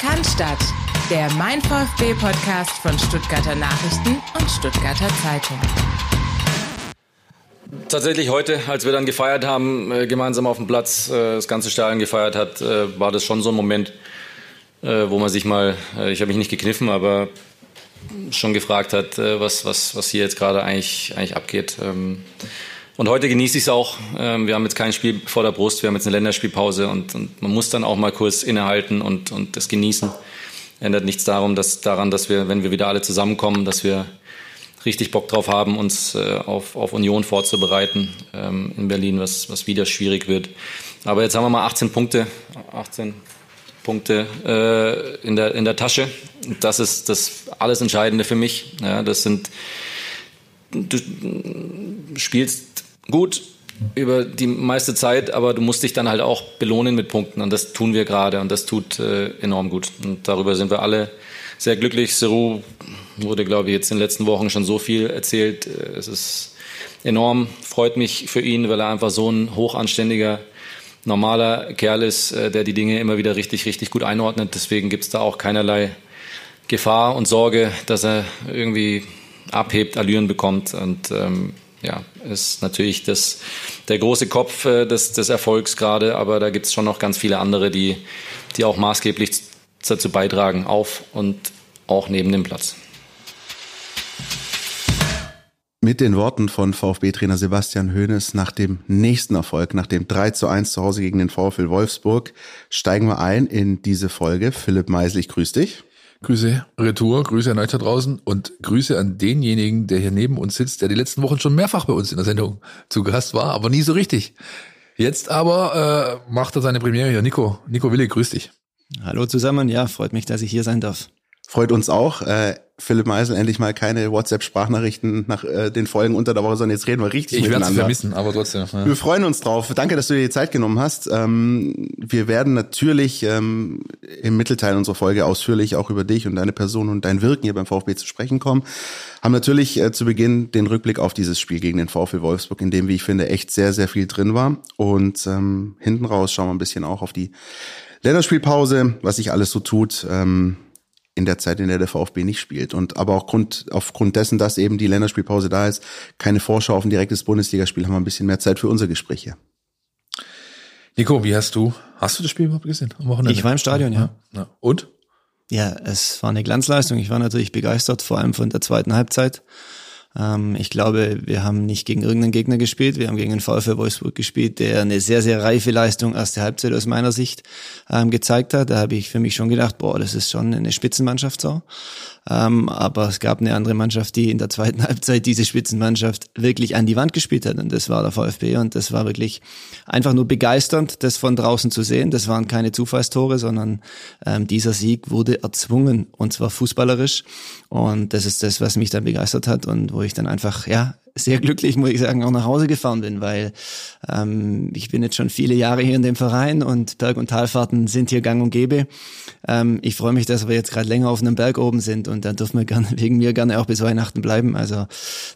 Cannstatt, der Mein VfB Podcast von Stuttgarter Nachrichten und Stuttgarter Zeitung. Tatsächlich heute, als wir dann gefeiert haben, äh, gemeinsam auf dem Platz, äh, das ganze Stadion gefeiert hat, äh, war das schon so ein Moment, wo man sich mal, ich habe mich nicht gekniffen, aber schon gefragt hat, was, was, was hier jetzt gerade eigentlich, eigentlich abgeht. Und heute genieße ich es auch. Ähm, wir haben jetzt kein Spiel vor der Brust, wir haben jetzt eine Länderspielpause und, und man muss dann auch mal kurz innehalten und, und das genießen. Ändert nichts darum, dass, daran, dass wir, wenn wir wieder alle zusammenkommen, dass wir richtig Bock drauf haben, uns äh, auf, auf Union vorzubereiten ähm, in Berlin, was, was wieder schwierig wird. Aber jetzt haben wir mal 18 Punkte, 18 Punkte äh, in, der, in der Tasche. Das ist das alles Entscheidende für mich. Ja, das sind, du spielst gut über die meiste Zeit, aber du musst dich dann halt auch belohnen mit Punkten und das tun wir gerade und das tut äh, enorm gut. Und darüber sind wir alle sehr glücklich. Seru wurde, glaube ich, jetzt in den letzten Wochen schon so viel erzählt. Äh, es ist enorm, freut mich für ihn, weil er einfach so ein hochanständiger, normaler Kerl ist, äh, der die Dinge immer wieder richtig, richtig gut einordnet. Deswegen gibt es da auch keinerlei Gefahr und Sorge, dass er irgendwie abhebt, Allüren bekommt. Und ähm, ja, ist natürlich das, der große Kopf äh, des, des Erfolgs gerade, aber da gibt es schon noch ganz viele andere, die, die auch maßgeblich dazu beitragen, auf und auch neben dem Platz. Mit den Worten von VfB-Trainer Sebastian Hoeneß nach dem nächsten Erfolg, nach dem 3 zu 1 zu Hause gegen den VfL Wolfsburg, steigen wir ein in diese Folge. Philipp Meisel, ich grüße dich. Grüße Retour, Grüße an euch da draußen und Grüße an denjenigen, der hier neben uns sitzt, der die letzten Wochen schon mehrfach bei uns in der Sendung zu Gast war, aber nie so richtig. Jetzt aber äh, macht er seine Premiere hier. Nico, Nico Willi, grüß dich. Hallo zusammen, ja, freut mich, dass ich hier sein darf. Freut uns auch. Äh, Philipp Meisel, endlich mal keine WhatsApp-Sprachnachrichten nach äh, den Folgen unter der Woche, sondern jetzt reden wir richtig ich miteinander. Ich werde vermissen, aber trotzdem. Ja. Wir freuen uns drauf. Danke, dass du dir die Zeit genommen hast. Ähm, wir werden natürlich ähm, im Mittelteil unserer Folge ausführlich auch über dich und deine Person und dein Wirken hier beim VfB zu sprechen kommen. Haben natürlich äh, zu Beginn den Rückblick auf dieses Spiel gegen den VfB Wolfsburg, in dem, wie ich finde, echt sehr, sehr viel drin war. Und ähm, hinten raus schauen wir ein bisschen auch auf die Länderspielpause, was sich alles so tut. Ähm, in der Zeit, in der der VfB nicht spielt. Und aber auch Grund, aufgrund dessen, dass eben die Länderspielpause da ist, keine Vorschau auf ein direktes Bundesligaspiel, haben wir ein bisschen mehr Zeit für unser Gespräch hier. Nico, wie hast du, hast du das Spiel überhaupt gesehen? Am Wochenende? Ich war im Stadion, ja. ja. Und? Ja, es war eine Glanzleistung. Ich war natürlich begeistert, vor allem von der zweiten Halbzeit. Ähm, ich glaube, wir haben nicht gegen irgendeinen Gegner gespielt. Wir haben gegen den VfL Wolfsburg gespielt, der eine sehr, sehr reife Leistung erste Halbzeit aus meiner Sicht ähm, gezeigt hat. Da habe ich für mich schon gedacht, boah, das ist schon eine Spitzenmannschaft so. Ähm, aber es gab eine andere Mannschaft, die in der zweiten Halbzeit diese Spitzenmannschaft wirklich an die Wand gespielt hat. Und das war der VfB. Und das war wirklich einfach nur begeisternd, das von draußen zu sehen. Das waren keine Zufallstore, sondern ähm, dieser Sieg wurde erzwungen und zwar fußballerisch. Und das ist das, was mich dann begeistert hat und wo ich dann einfach, ja, sehr glücklich, muss ich sagen, auch nach Hause gefahren bin, weil ähm, ich bin jetzt schon viele Jahre hier in dem Verein und Berg- und Talfahrten sind hier gang und gäbe. Ähm, ich freue mich, dass wir jetzt gerade länger auf einem Berg oben sind und dann dürfen wir gerne, wegen mir gerne auch bis Weihnachten bleiben. Also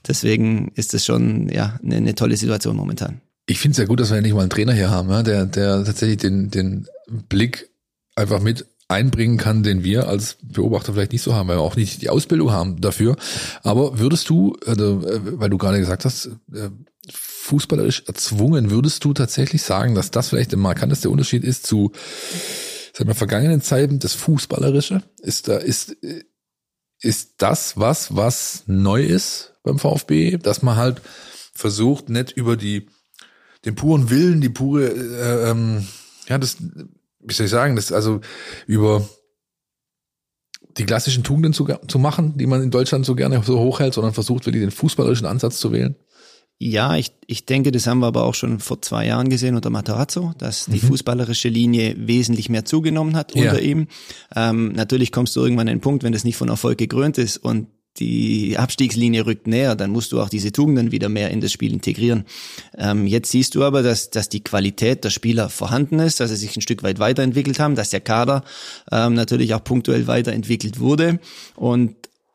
deswegen ist das schon ja eine, eine tolle Situation momentan. Ich finde es ja gut, dass wir endlich mal einen Trainer hier haben, ja, der, der tatsächlich den, den Blick einfach mit einbringen kann, den wir als Beobachter vielleicht nicht so haben, weil wir auch nicht die Ausbildung haben dafür. Aber würdest du, also, äh, weil du gerade gesagt hast, äh, fußballerisch erzwungen, würdest du tatsächlich sagen, dass das vielleicht der markanteste Unterschied ist zu sag mal, vergangenen Zeiten, das Fußballerische? Ist da, ist, ist das was, was neu ist beim VfB, dass man halt versucht, nicht über die, den puren Willen, die pure, äh, ähm, ja, das wie soll ich sagen, das also über die klassischen Tugenden zu, zu machen, die man in Deutschland so gerne so hochhält, sondern versucht wirklich den fußballerischen Ansatz zu wählen? Ja, ich, ich denke, das haben wir aber auch schon vor zwei Jahren gesehen unter Matarazzo, dass die mhm. fußballerische Linie wesentlich mehr zugenommen hat unter ja. ihm. Ähm, natürlich kommst du irgendwann an den Punkt, wenn das nicht von Erfolg gekrönt ist und die Abstiegslinie rückt näher, dann musst du auch diese Tugenden wieder mehr in das Spiel integrieren. Ähm, jetzt siehst du aber, dass, dass die Qualität der Spieler vorhanden ist, dass sie sich ein Stück weit weiterentwickelt haben, dass der Kader ähm, natürlich auch punktuell weiterentwickelt wurde und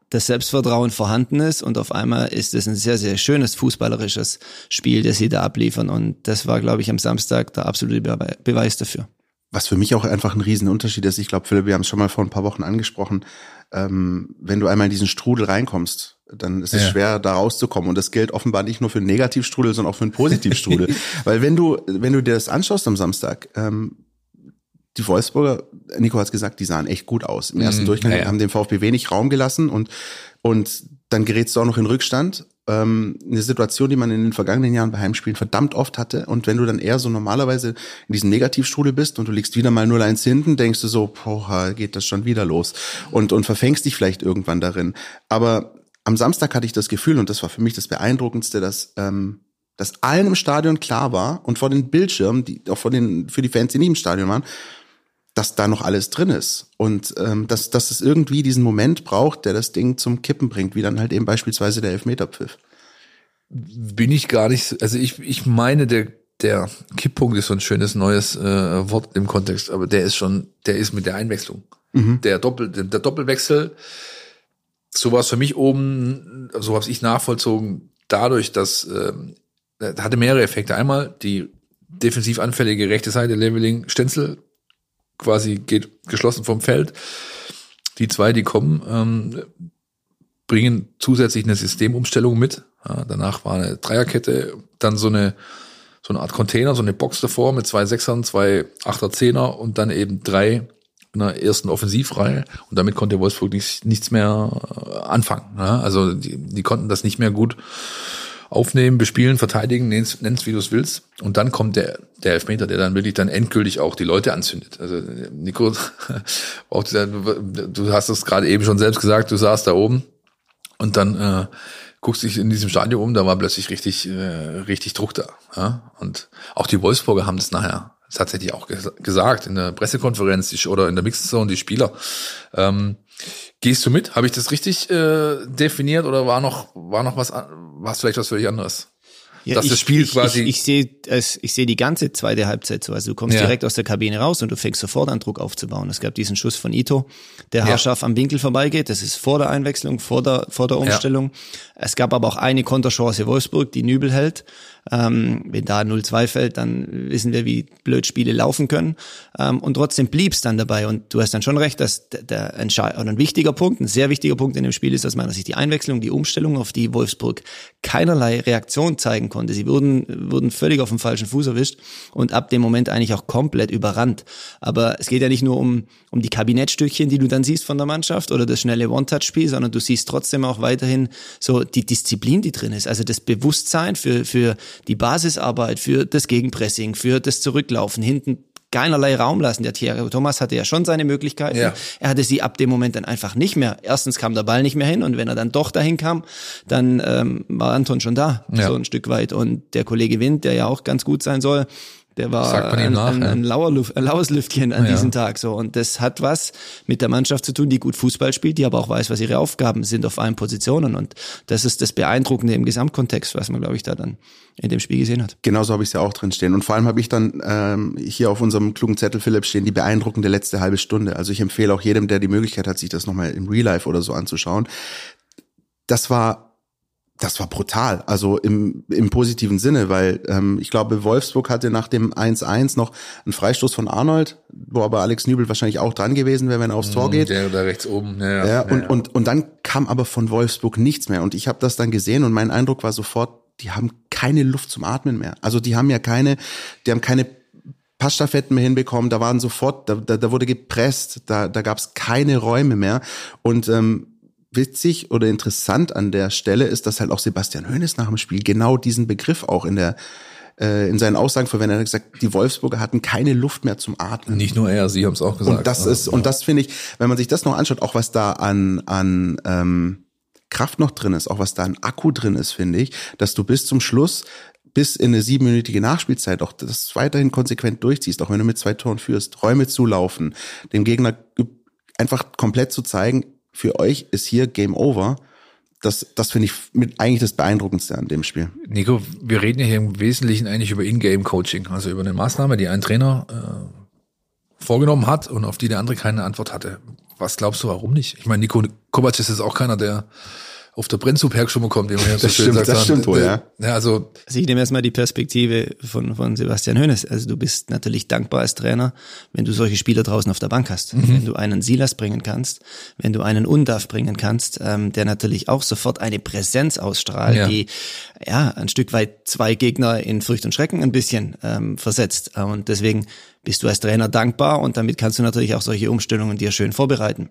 das Selbstvertrauen vorhanden ist und auf einmal ist es ein sehr, sehr schönes fußballerisches Spiel, das sie da abliefern und das war, glaube ich, am Samstag der absolute Beweis dafür. was für mich auch einfach ein Riesenunterschied ist. Ich glaube, Philipp, wir haben es schon mal vor ein paar Wochen angesprochen. Ähm, wenn du einmal in diesen Strudel reinkommst, dann ist es ja. schwer, da rauszukommen. Und das gilt offenbar nicht nur für einen Negativstrudel, sondern auch für einen Positivstrudel. Weil wenn du, wenn du dir das anschaust am Samstag, ähm, die Wolfsburger, Nico hat es gesagt, die sahen echt gut aus. Im ersten mhm, Durchgang ja. haben dem VfB wenig Raum gelassen und, und dann gerätst du auch noch in Rückstand ähm, eine Situation, die man in den vergangenen Jahren bei Heimspielen verdammt oft hatte. Und wenn du dann eher so normalerweise in diesem Negativstrudel bist und du liegst wieder mal 0-1 hinten, denkst du so, boah, geht das schon wieder los. Und, und verfängst dich vielleicht irgendwann darin. Aber am Samstag hatte ich das Gefühl, und das war für mich das Beeindruckendste, dass, ähm, dass allen im Stadion klar war und vor den Bildschirmen, die, auch vor den, für die Fans, die nicht im Stadion waren, dass da noch alles drin ist und ähm, dass, dass es irgendwie diesen Moment braucht, der das Ding zum Kippen bringt, wie dann halt eben beispielsweise der Elfmeterpfiff. Bin ich gar nicht, also ich, ich meine, der, der Kipppunkt ist so ein schönes neues äh, Wort im Kontext, aber der ist schon, der ist mit der Einwechslung. Mhm. Der, Doppel, der Doppelwechsel, so war es für mich oben, so habe ich nachvollzogen, dadurch, dass äh, hatte mehrere Effekte. Einmal die defensiv anfällige rechte Seite, Leveling, Stenzel quasi geht geschlossen vom Feld. Die zwei, die kommen, ähm, bringen zusätzlich eine Systemumstellung mit. Ja, danach war eine Dreierkette, dann so eine so eine Art Container, so eine Box davor mit zwei Sechsern, zwei Achter, Zehner und dann eben drei in der ersten Offensivreihe. Und damit konnte Wolfsburg nichts, nichts mehr äh, anfangen. Ja, also die, die konnten das nicht mehr gut aufnehmen, bespielen, verteidigen, nennst, nennst wie du es willst. Und dann kommt der, der Elfmeter, der dann wirklich dann endgültig auch die Leute anzündet. Also Nico, auch dieser, du hast es gerade eben schon selbst gesagt, du saßt da oben und dann äh, guckst dich in diesem Stadion um, da war plötzlich richtig, äh, richtig Druck da. Ja? Und auch die Wolfsburger haben das nachher tatsächlich auch gesagt in der Pressekonferenz oder in der Mixed Zone, die Spieler. Ähm, Gehst du mit? Habe ich das richtig äh, definiert oder war noch war noch was was vielleicht was völlig anderes? Ja, dass ich, das Spiel quasi. Ich, ich, ich sehe es, ich sehe die ganze zweite Halbzeit so. Also du kommst ja. direkt aus der Kabine raus und du fängst sofort an Druck aufzubauen. Es gab diesen Schuss von Ito, der haarscharf ja. am Winkel vorbeigeht. Das ist vor der Einwechslung, vor der vor der Umstellung. Es gab aber auch eine Konterchance Wolfsburg, die Nübel hält. Ähm, wenn da 0-2 fällt, dann wissen wir, wie blöd Spiele laufen können. Ähm, und trotzdem blieb es dann dabei. Und du hast dann schon recht, dass der, der ein wichtiger Punkt, ein sehr wichtiger Punkt in dem Spiel ist aus meiner Sicht die Einwechslung, die Umstellung, auf die Wolfsburg keinerlei Reaktion zeigen konnte. Sie wurden, wurden völlig auf dem falschen Fuß erwischt und ab dem Moment eigentlich auch komplett überrannt. Aber es geht ja nicht nur um, um die Kabinettstückchen, die du dann siehst von der Mannschaft oder das schnelle One-Touch-Spiel, sondern du siehst trotzdem auch weiterhin so die Disziplin, die drin ist. Also das Bewusstsein für, für die Basisarbeit, für das Gegenpressing, für das Zurücklaufen, hinten keinerlei Raum lassen. Der Thierry Thomas hatte ja schon seine Möglichkeiten. Ja. Er hatte sie ab dem Moment dann einfach nicht mehr. Erstens kam der Ball nicht mehr hin und wenn er dann doch dahin kam, dann ähm, war Anton schon da, ja. so ein Stück weit. Und der Kollege Wind, der ja auch ganz gut sein soll, der war ein, nach, ein, ein, Luft, ein laues Lüftchen an ja. diesem Tag so und das hat was mit der Mannschaft zu tun, die gut Fußball spielt, die aber auch weiß, was ihre Aufgaben sind auf allen Positionen und das ist das Beeindruckende im Gesamtkontext, was man glaube ich da dann in dem Spiel gesehen hat. Genauso habe ich es ja auch drin stehen und vor allem habe ich dann ähm, hier auf unserem klugen Zettel Philipp stehen die beeindruckende letzte halbe Stunde. Also ich empfehle auch jedem, der die Möglichkeit hat, sich das nochmal im Real Life oder so anzuschauen. Das war das war brutal, also im, im positiven Sinne, weil ähm, ich glaube, Wolfsburg hatte nach dem 1-1 noch einen Freistoß von Arnold, wo aber Alex Nübel wahrscheinlich auch dran gewesen wäre, wenn er aufs Tor mhm, geht. Der da rechts oben. Ja, ja, ja, und, ja. Und, und dann kam aber von Wolfsburg nichts mehr. Und ich habe das dann gesehen und mein Eindruck war sofort, die haben keine Luft zum Atmen mehr. Also die haben ja keine, die haben keine Passstaffetten mehr hinbekommen, da waren sofort, da, da, da wurde gepresst, da, da gab es keine Räume mehr. Und ähm, witzig oder interessant an der Stelle ist, dass halt auch Sebastian Hoeneß nach dem Spiel genau diesen Begriff auch in der äh, in seinen Aussagen verwendet. Er hat gesagt, die Wolfsburger hatten keine Luft mehr zum Atmen. Nicht nur er, sie haben es auch gesagt. Und das ist ja. und das finde ich, wenn man sich das noch anschaut, auch was da an an ähm, Kraft noch drin ist, auch was da an Akku drin ist, finde ich, dass du bis zum Schluss bis in eine siebenminütige Nachspielzeit auch das weiterhin konsequent durchziehst, auch wenn du mit zwei Toren führst, Räume zulaufen, dem Gegner einfach komplett zu zeigen, für euch ist hier Game Over. Das, das finde ich mit eigentlich das Beeindruckendste an dem Spiel. Nico, wir reden ja hier im Wesentlichen eigentlich über In-Game-Coaching, also über eine Maßnahme, die ein Trainer äh, vorgenommen hat und auf die der andere keine Antwort hatte. Was glaubst du, warum nicht? Ich meine, Nico Kovac ist jetzt auch keiner, der auf der Brennsuperk schon kommt, wie man ja so Das schön stimmt, sagt. das stimmt wohl, ja. ja. Also, Also ich nehme erstmal die Perspektive von, von Sebastian Hoeneß. Also du bist natürlich dankbar als Trainer, wenn du solche Spieler draußen auf der Bank hast. Mhm. Wenn du einen Silas bringen kannst, wenn du einen Undaf bringen kannst, ähm, der natürlich auch sofort eine Präsenz ausstrahlt, Ja. die ja ein Stück weit zwei Gegner in Furcht und Schrecken ein bisschen ähm, versetzt. Und deswegen bist du als Trainer dankbar und damit kannst du natürlich auch solche Umstellungen dir schön vorbereiten.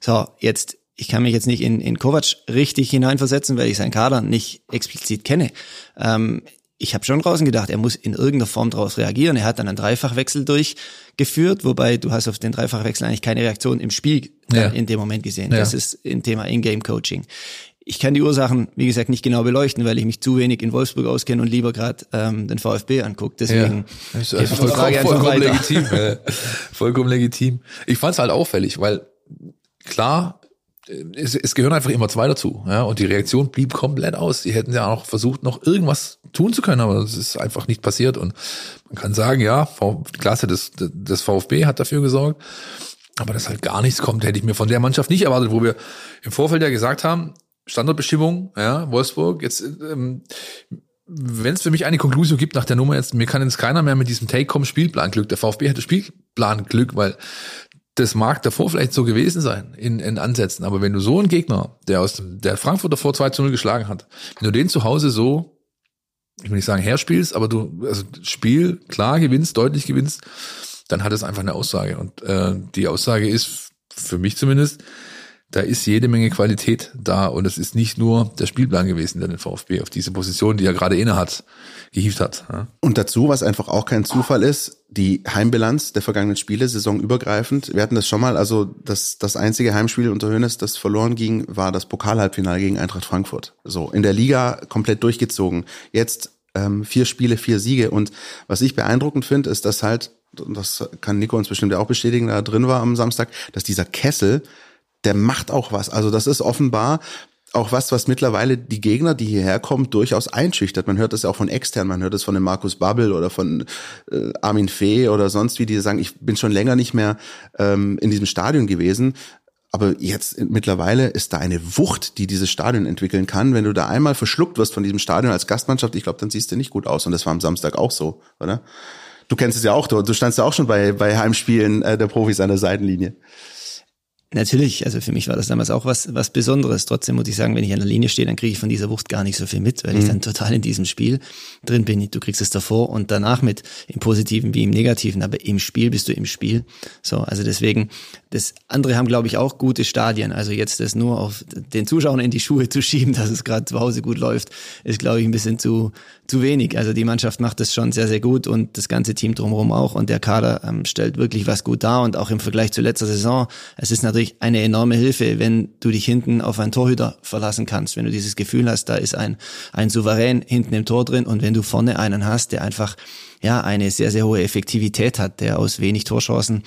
So, jetzt ich kann mich jetzt nicht in, in Kovac richtig hineinversetzen, weil ich seinen Kader nicht explizit kenne. Ähm, ich habe schon draußen gedacht, er muss in irgendeiner Form daraus reagieren. Er hat dann einen Dreifachwechsel durchgeführt, wobei du hast auf den Dreifachwechsel eigentlich keine Reaktion im Spiel Ja. in dem Moment gesehen. Ja. Das ist ein Thema In-Game-Coaching. Ich kann die Ursachen, wie gesagt, nicht genau beleuchten, weil ich mich zu wenig in Wolfsburg auskenne und lieber gerade ähm, den VfB angucke. Deswegen ja. Ist die vollkommen, Frage vollkommen weiter. legitim. äh, vollkommen legitim. Ich fand es halt auffällig, weil klar, es, es gehören einfach immer zwei dazu. Ja, und die Reaktion blieb komplett aus. Die hätten ja auch versucht, noch irgendwas tun zu können, aber das ist einfach nicht passiert. Und man kann sagen, ja, V- Klasse des, des VfB hat dafür gesorgt. Aber dass halt gar nichts kommt, hätte ich mir von der Mannschaft nicht erwartet, wo wir im Vorfeld ja gesagt haben, Standortbestimmung, ja, Wolfsburg, jetzt, ähm, wenn es für mich eine Konklusion gibt nach der Nummer jetzt, mir kann jetzt keiner mehr mit diesem Take kommen Spielplanglück. Der VfB hatte Spielplanglück, weil das mag davor vielleicht so gewesen sein in, in Ansätzen, aber wenn du so einen Gegner, der aus dem, der Frankfurt davor 2 zu 0 geschlagen hat, wenn du den zu Hause so, ich will nicht sagen herspielst, aber du, also Spiel klar gewinnst, deutlich gewinnst, dann hat es einfach eine Aussage. Und äh, die Aussage ist, für mich zumindest, da ist jede Menge Qualität da und es ist nicht nur der Spielplan gewesen, der den VfB auf diese Position, die er gerade inne hat, gehievt hat. Und dazu, was einfach auch kein Zufall ist, die Heimbilanz der vergangenen Spiele, saisonübergreifend. Wir hatten das schon mal, also das, das einzige Heimspiel unter Hönes, das verloren ging, war das Pokalhalbfinale gegen Eintracht Frankfurt. So, in der Liga komplett durchgezogen. Jetzt ähm, vier Spiele, vier Siege. Und was ich beeindruckend finde, ist, dass halt, das kann Nico uns bestimmt ja auch bestätigen, da drin war am Samstag, dass dieser Kessel, der macht auch was. Also das ist offenbar auch was, was mittlerweile die Gegner, die hierher kommen, durchaus einschüchtert. Man hört das ja auch von extern, man hört das von dem Markus Babbel oder von äh, Armin Fee oder sonst wie, die sagen, ich bin schon länger nicht mehr ähm, in diesem Stadion gewesen. Aber jetzt mittlerweile ist da eine Wucht, die dieses Stadion entwickeln kann. Wenn du da einmal verschluckt wirst von diesem Stadion als Gastmannschaft, ich glaube, dann siehst du nicht gut aus. Und das war am Samstag auch so, oder? Du kennst es ja auch, du, du standst ja auch schon bei, bei Heimspielen äh, der Profis an der Seitenlinie. Natürlich, also für mich war das damals auch was, was Besonderes. Trotzdem muss ich sagen, wenn ich an der Linie stehe, dann kriege ich von dieser Wucht gar nicht so viel mit, weil ich dann total in diesem Spiel drin bin. Du kriegst es davor und danach mit, im Positiven wie im Negativen, aber im Spiel bist du im Spiel. So, also deswegen, das andere haben, glaube ich, auch gute Stadien. Also jetzt das nur auf den Zuschauern in die Schuhe zu schieben, dass es gerade zu Hause gut läuft, ist, glaube ich, ein bisschen zu, zu wenig. Also die Mannschaft macht das schon sehr, sehr gut und das ganze Team drumherum auch und der Kader ähm, stellt wirklich was gut dar und auch im Vergleich zu letzter Saison, es ist natürlich eine enorme Hilfe, wenn du dich hinten auf einen Torhüter verlassen kannst, wenn du dieses Gefühl hast, da ist ein, ein Souverän hinten im Tor drin und wenn du vorne einen hast, der einfach ja eine sehr, sehr hohe Effektivität hat, der aus wenig Torchancen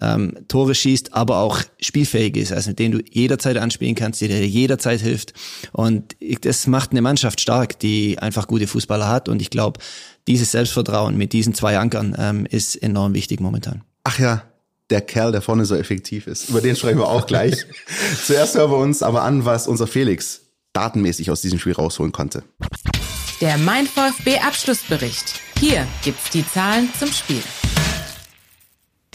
ähm, Tore schießt, aber auch spielfähig ist, also mit dem du jederzeit anspielen kannst, der dir jederzeit hilft. Und das macht eine Mannschaft stark, die einfach gute Fußballer hat. Und ich glaube, dieses Selbstvertrauen mit diesen zwei Ankern ähm, ist enorm wichtig momentan. Ach ja, der Kerl, der vorne so effektiv ist. Über den sprechen wir auch gleich. Zuerst hören wir uns aber an, was unser Felix datenmäßig aus diesem Spiel rausholen konnte. Der Mein VfB Abschlussbericht. Hier gibt's die Zahlen zum Spiel.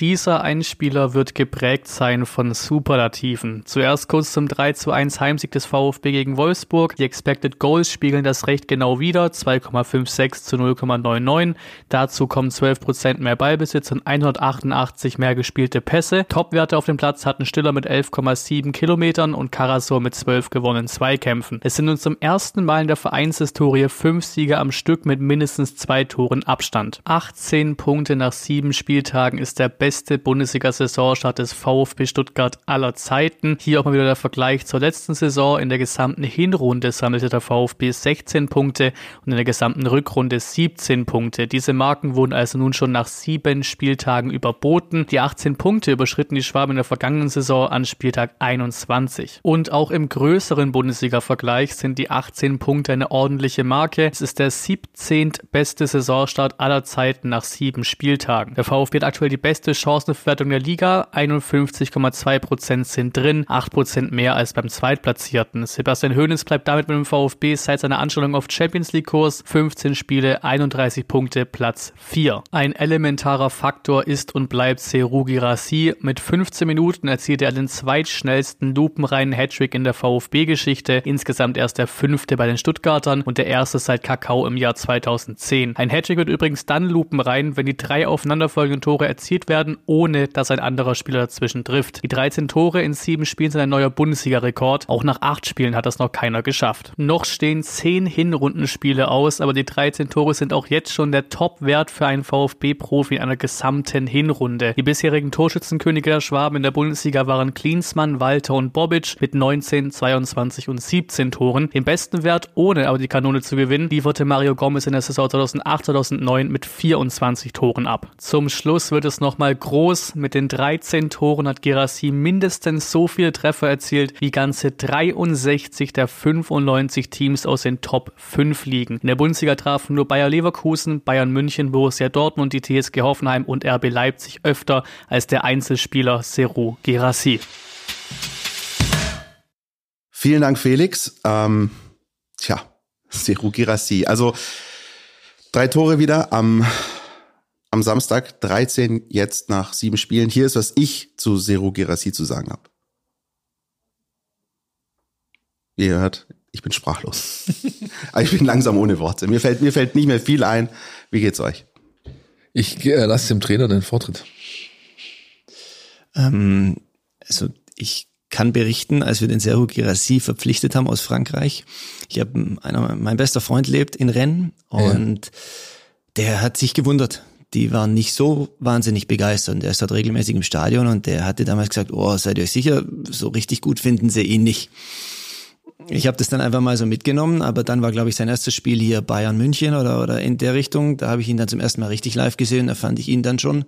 Dieser Einspieler wird geprägt sein von Superlativen. Zuerst kurz zum 3 zu 1 Heimsieg des VfB gegen Wolfsburg. Die Expected Goals spiegeln das recht genau wider, 2,56 zu 0,99. Dazu kommen 12% mehr Ballbesitz und 188 mehr gespielte Pässe. Topwerte auf dem Platz hatten Stiller mit 11,7 Kilometern und Karasor mit 12 gewonnenen Zweikämpfen. Es sind uns zum ersten Mal in der Vereinshistorie fünf Siege am Stück mit mindestens zwei Toren Abstand. 18 Punkte nach sieben Spieltagen ist der beste Bundesliga-Saisonstart des VfB Stuttgart aller Zeiten. Hier auch mal wieder der Vergleich zur letzten Saison. In der gesamten Hinrunde sammelte der VfB 16 Punkte und in der gesamten Rückrunde 17 Punkte. Diese Marken wurden also nun schon nach sieben Spieltagen überboten. Die 18 Punkte überschritten die Schwaben in der vergangenen Saison an Spieltag 21. Und auch im größeren Bundesliga-Vergleich sind die 18 Punkte eine ordentliche Marke. Es ist der 17. beste Saisonstart aller Zeiten nach sieben Spieltagen. Der VfB hat aktuell die beste Chancenverwertung der Liga. 51,2 Prozent sind drin, 8 Prozent mehr als beim Zweitplatzierten. Sebastian Hoeneß bleibt damit mit dem VfB seit seiner Anstellung auf Champions League Kurs. 15 Spiele, 31 Punkte, Platz 4. Ein elementarer Faktor ist und bleibt Seru Girassi. Mit 15 Minuten erzielte er den zweitschnellsten lupenreinen Hattrick in der VfB-Geschichte. Insgesamt erst der fünfte bei den Stuttgartern und der erste seit Kakao im Jahr 2010. Ein Hattrick wird übrigens dann lupenrein, wenn die drei aufeinanderfolgenden Tore erzielt werden, ohne dass ein anderer Spieler dazwischen trifft. Die 13 Tore in sieben Spielen sind ein neuer Bundesliga-Rekord. Auch nach acht Spielen hat das noch keiner geschafft. Noch stehen zehn Hinrundenspiele aus, aber die 13 Tore sind auch jetzt schon der Top-Wert für einen VfB-Profi in einer gesamten Hinrunde. Die bisherigen Torschützenkönige der Schwaben in der Bundesliga waren Klinsmann, Walter und Bobic mit 19, 22 und 17 Toren. Den besten Wert, ohne aber die Kanone zu gewinnen, lieferte Mario Gomez in der Saison 2008, 2009 mit 24 Toren ab. Zum Schluss wird es nochmal groß. Mit den 13 Toren hat Gerassi mindestens so viele Treffer erzielt wie ganze 63 der 95 Teams aus den Top 5 Ligen. In der Bundesliga trafen nur Bayer Leverkusen, Bayern München, Borussia Dortmund, die TSG Hoffenheim und RB Leipzig öfter als der Einzelspieler Seru Gerassi. Vielen Dank, Felix. Ähm, tja, Seru Girassi. Also drei Tore wieder am, am Samstag, 13 jetzt nach sieben Spielen. Hier ist, was ich zu Seru Girassi zu sagen habe. Wie ihr hört, ich bin sprachlos. ich bin langsam ohne Worte. Mir fällt, mir fällt nicht mehr viel ein. Wie geht's euch? Ich äh, lasse dem Trainer den Vortritt. Ähm, also ich kann berichten, als wir den Serhu Girassi verpflichtet haben aus Frankreich. Ich habe einer, mein bester Freund lebt in Rennes und ja. der hat sich gewundert. Die waren nicht so wahnsinnig begeistert. Und Der ist dort regelmäßig im Stadion und der hatte damals gesagt, oh, seid ihr euch sicher, so richtig gut finden sie ihn nicht. Ich habe das dann einfach mal so mitgenommen, aber dann war, glaube ich, sein erstes Spiel hier Bayern München oder, oder in der Richtung. Da habe ich ihn dann zum ersten Mal richtig live gesehen. Da fand ich ihn dann schon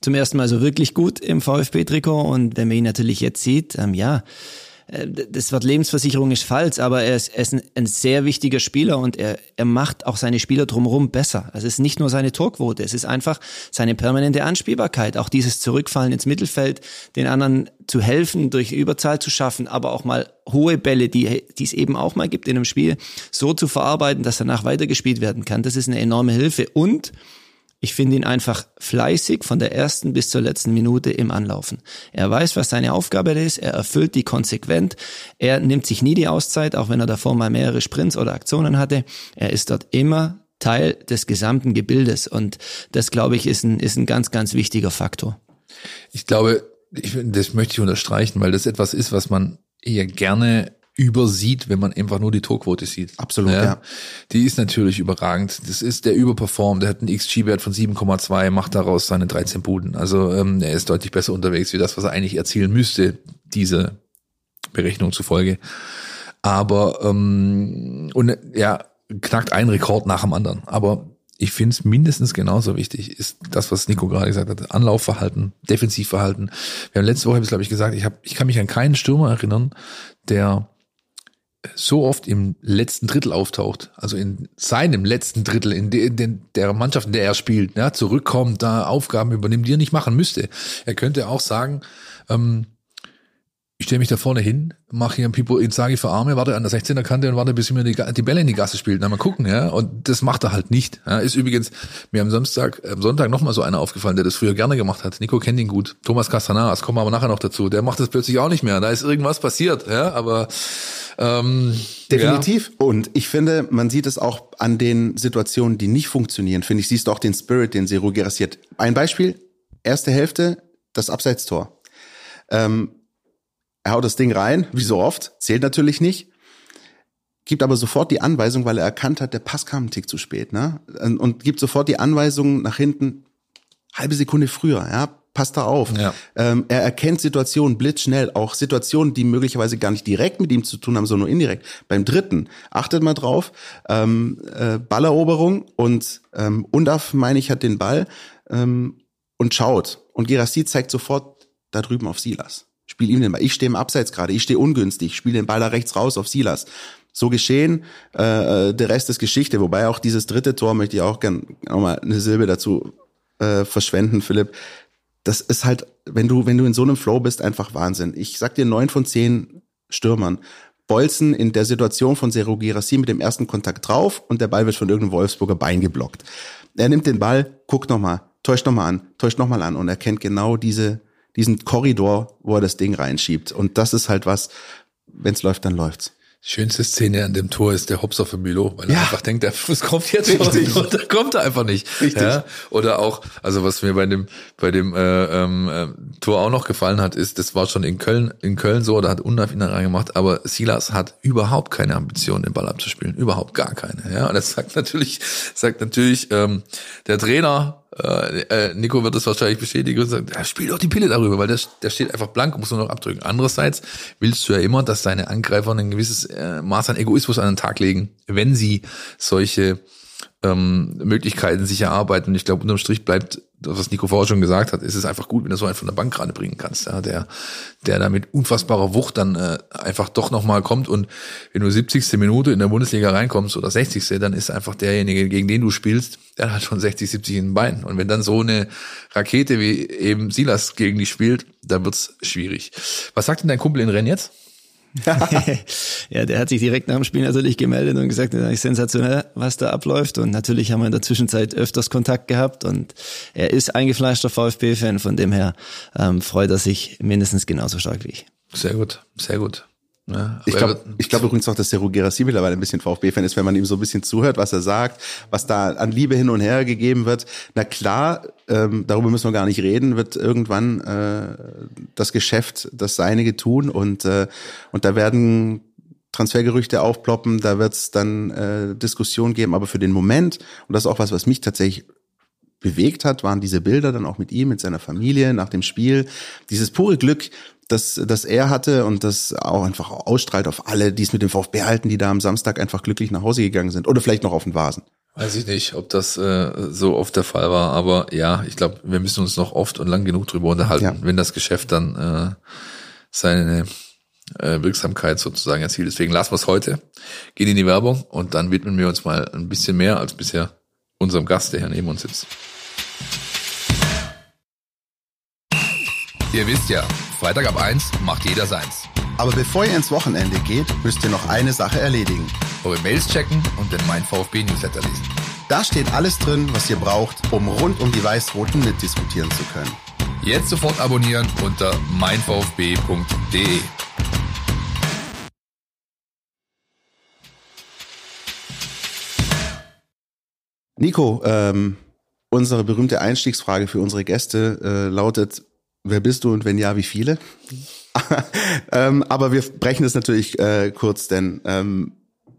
zum ersten Mal so wirklich gut im VfB-Trikot. Und wenn man ihn natürlich jetzt sieht, ähm, ja, das Wort Lebensversicherung ist falsch, aber er ist, er ist ein, ein, sehr wichtiger Spieler und er, er macht auch seine Spieler drumherum besser. Also es ist nicht nur seine Torquote, es ist einfach seine permanente Anspielbarkeit, auch dieses Zurückfallen ins Mittelfeld, den anderen zu helfen, durch Überzahl zu schaffen, aber auch mal hohe Bälle, die, die es eben auch mal gibt in einem Spiel, so zu verarbeiten, dass danach weitergespielt werden kann. Das ist eine enorme Hilfe und ich finde ihn einfach fleißig von der ersten bis zur letzten Minute im Anlaufen. Er weiß, was seine Aufgabe ist, er erfüllt die konsequent, er nimmt sich nie die Auszeit, auch wenn er davor mal mehrere Sprints oder Aktionen hatte. Er ist dort immer Teil des gesamten Gebildes und das, glaube ich, ist ein, ist ein ganz, ganz wichtiger Faktor. Ich glaube, ich, das möchte ich unterstreichen, weil das etwas ist, was man eher gerne übersieht, wenn man einfach nur die Torquote sieht. Absolut, ja. ja. Die ist natürlich überragend. Das ist der Überperform, der hat einen XG-Wert von 7,2, macht daraus seine 13 Buden. Also ähm, er ist deutlich besser unterwegs wie das, was er eigentlich erzielen müsste, diese Berechnung zufolge. Aber ähm, und ja, knackt einen Rekord nach dem anderen. Aber ich finde es mindestens genauso wichtig, ist das, was Nico gerade gesagt hat, Anlaufverhalten, Defensivverhalten. Wir haben letzte Woche, glaube ich, gesagt, ich, hab, ich kann mich an keinen Stürmer erinnern, der so oft im letzten Drittel auftaucht, also in seinem letzten Drittel, in, de, in der Mannschaft, in der er spielt, ja, zurückkommt, da Aufgaben übernimmt, die er nicht machen müsste. Er könnte auch sagen, ähm, ich stelle mich da vorne hin, mache hier ein Pipo Inzaghi für Arme, warte an der 16er Kante und warte, bis mir die, die Bälle in die Gasse spielt. Na, mal gucken, ja. Und das macht er halt nicht. Ja, ist übrigens mir am Samstag, am Sonntag nochmal so einer aufgefallen, der das früher gerne gemacht hat. Nico kennt ihn gut. Thomas Castanaras, kommen wir aber nachher noch dazu. Der macht das plötzlich auch nicht mehr. Da ist irgendwas passiert, ja, aber ähm, Definitiv. Ja. Und ich finde, man sieht es auch an den Situationen, die nicht funktionieren. Finde ich, siehst du auch den Spirit, den Seru Gerasiert. Ein Beispiel, erste Hälfte, das Abseitstor. Ähm, er haut das Ding rein, wie so oft, zählt natürlich nicht, gibt aber sofort die Anweisung, weil er erkannt hat, der Pass kam einen Tick zu spät, ne? Und gibt sofort die Anweisung nach hinten, halbe Sekunde früher, ja, passt da auf. Ja. Ähm, er erkennt Situationen blitzschnell, auch Situationen, die möglicherweise gar nicht direkt mit ihm zu tun haben, sondern nur indirekt. Beim dritten, achtet mal drauf, ähm, äh, Balleroberung und ähm, Undaf, meine ich, hat den Ball ähm, und schaut. Und Gerassi zeigt sofort da drüben auf Silas spiel ihm den Ball. Ich stehe im Abseits gerade, ich stehe ungünstig, spiele den Ball da rechts raus auf Silas. So geschehen, äh, äh, der Rest ist Geschichte. Wobei auch dieses dritte Tor möchte ich auch gern nochmal eine Silbe dazu äh, verschwenden, Philipp. das ist halt, wenn du, wenn du in so einem Flow bist, einfach Wahnsinn. Ich sag dir neun von zehn Stürmern. Bolzen in der Situation von Seru Girassi mit dem ersten Kontakt drauf und der Ball wird von irgendeinem Wolfsburger Bein geblockt. Er nimmt den Ball, guckt nochmal, täuscht nochmal an, täuscht nochmal an und er kennt genau diese, diesen Korridor, wo er das Ding reinschiebt. Und das ist halt was, wenn es läuft, dann läuft's. Schönste Szene an dem Tor ist der Hopser für Milo, weil ja. er einfach denkt, der Fuß kommt jetzt Richtig. schon und da kommt er einfach nicht. Richtig. Ja? Oder auch, also was mir bei dem bei dem äh, ähm, äh, Tor auch noch gefallen hat, ist, das war schon in Köln in Köln so, da hat Undav ihn reingemacht, aber Silas hat überhaupt keine Ambition, den Ball abzuspielen, überhaupt gar keine. Ja, und das sagt natürlich sagt natürlich ähm, der Trainer äh, äh, Nico wird das wahrscheinlich bestätigen und sagen, ja, spiel doch die Pille darüber, weil der, der steht einfach blank und muss nur noch abdrücken. Andererseits willst du ja immer, dass deine Angreifer ein gewisses äh, Maß an Egoismus an den Tag legen, wenn sie solche ähm, Möglichkeiten sich erarbeiten. Und ich glaube, unterm Strich bleibt, was Nico vorher schon gesagt hat, ist es einfach gut, wenn du so einen von der Bank gerade bringen kannst, ja, der, der da mit unfassbarer Wucht dann äh, einfach doch nochmal kommt. Und wenn du 70. Minute in der Bundesliga reinkommst oder 60. dann ist einfach derjenige, gegen den du spielst, der hat schon 60, 70 in den Beinen. Und wenn dann so eine Rakete wie eben Silas gegen dich spielt, dann wird's schwierig. Was sagt denn dein Kumpel in Rennes jetzt? ja, der hat sich direkt nach dem Spiel natürlich gemeldet und gesagt, das ist sensationell, was da abläuft. Und natürlich haben wir in der Zwischenzeit öfters Kontakt gehabt und er ist eingefleischter VfB-Fan, von dem her ähm, freut er sich mindestens genauso stark wie ich. Sehr gut, sehr gut. Ja, ich glaube glaub übrigens auch, dass der Gerassi mittlerweile ein bisschen VfB-Fan ist, wenn man ihm so ein bisschen zuhört, was er sagt, was da an Liebe hin und her gegeben wird. Na klar, ähm, darüber müssen wir gar nicht reden, wird irgendwann äh, das Geschäft das Seinige tun und, äh, und da werden Transfergerüchte aufploppen, da wird es dann äh, Diskussionen geben, aber für den Moment, und das ist auch was, was mich tatsächlich bewegt hat, waren diese Bilder dann auch mit ihm, mit seiner Familie nach dem Spiel. Dieses pure Glück, das, das er hatte und das auch einfach ausstrahlt auf alle, die es mit dem VfB halten, die da am Samstag einfach glücklich nach Hause gegangen sind oder vielleicht noch auf den Vasen. Weiß ich nicht, ob das äh, so oft der Fall war, aber ja, ich glaube, wir müssen uns noch oft und lang genug drüber unterhalten, ja. wenn das Geschäft dann äh, seine äh, Wirksamkeit sozusagen erzielt. Deswegen lassen wir es heute, gehen in die Werbung und dann widmen wir uns mal ein bisschen mehr als bisher unserem Gast, der hier neben uns sitzt. Ihr wisst ja, Freitag ab 1 macht jeder seins. Aber bevor ihr ins Wochenende geht, müsst ihr noch eine Sache erledigen. Eure Mails checken und den Mein VfB Newsletter lesen. Da steht alles drin, was ihr braucht, um rund um die Weiß-Roten mitdiskutieren zu können. Jetzt sofort abonnieren unter meinvfb.de. Nico, ähm, unsere berühmte Einstiegsfrage für unsere Gäste äh, lautet, Wer bist du und wenn ja, wie viele? ähm, aber wir brechen das natürlich äh, kurz, denn ähm,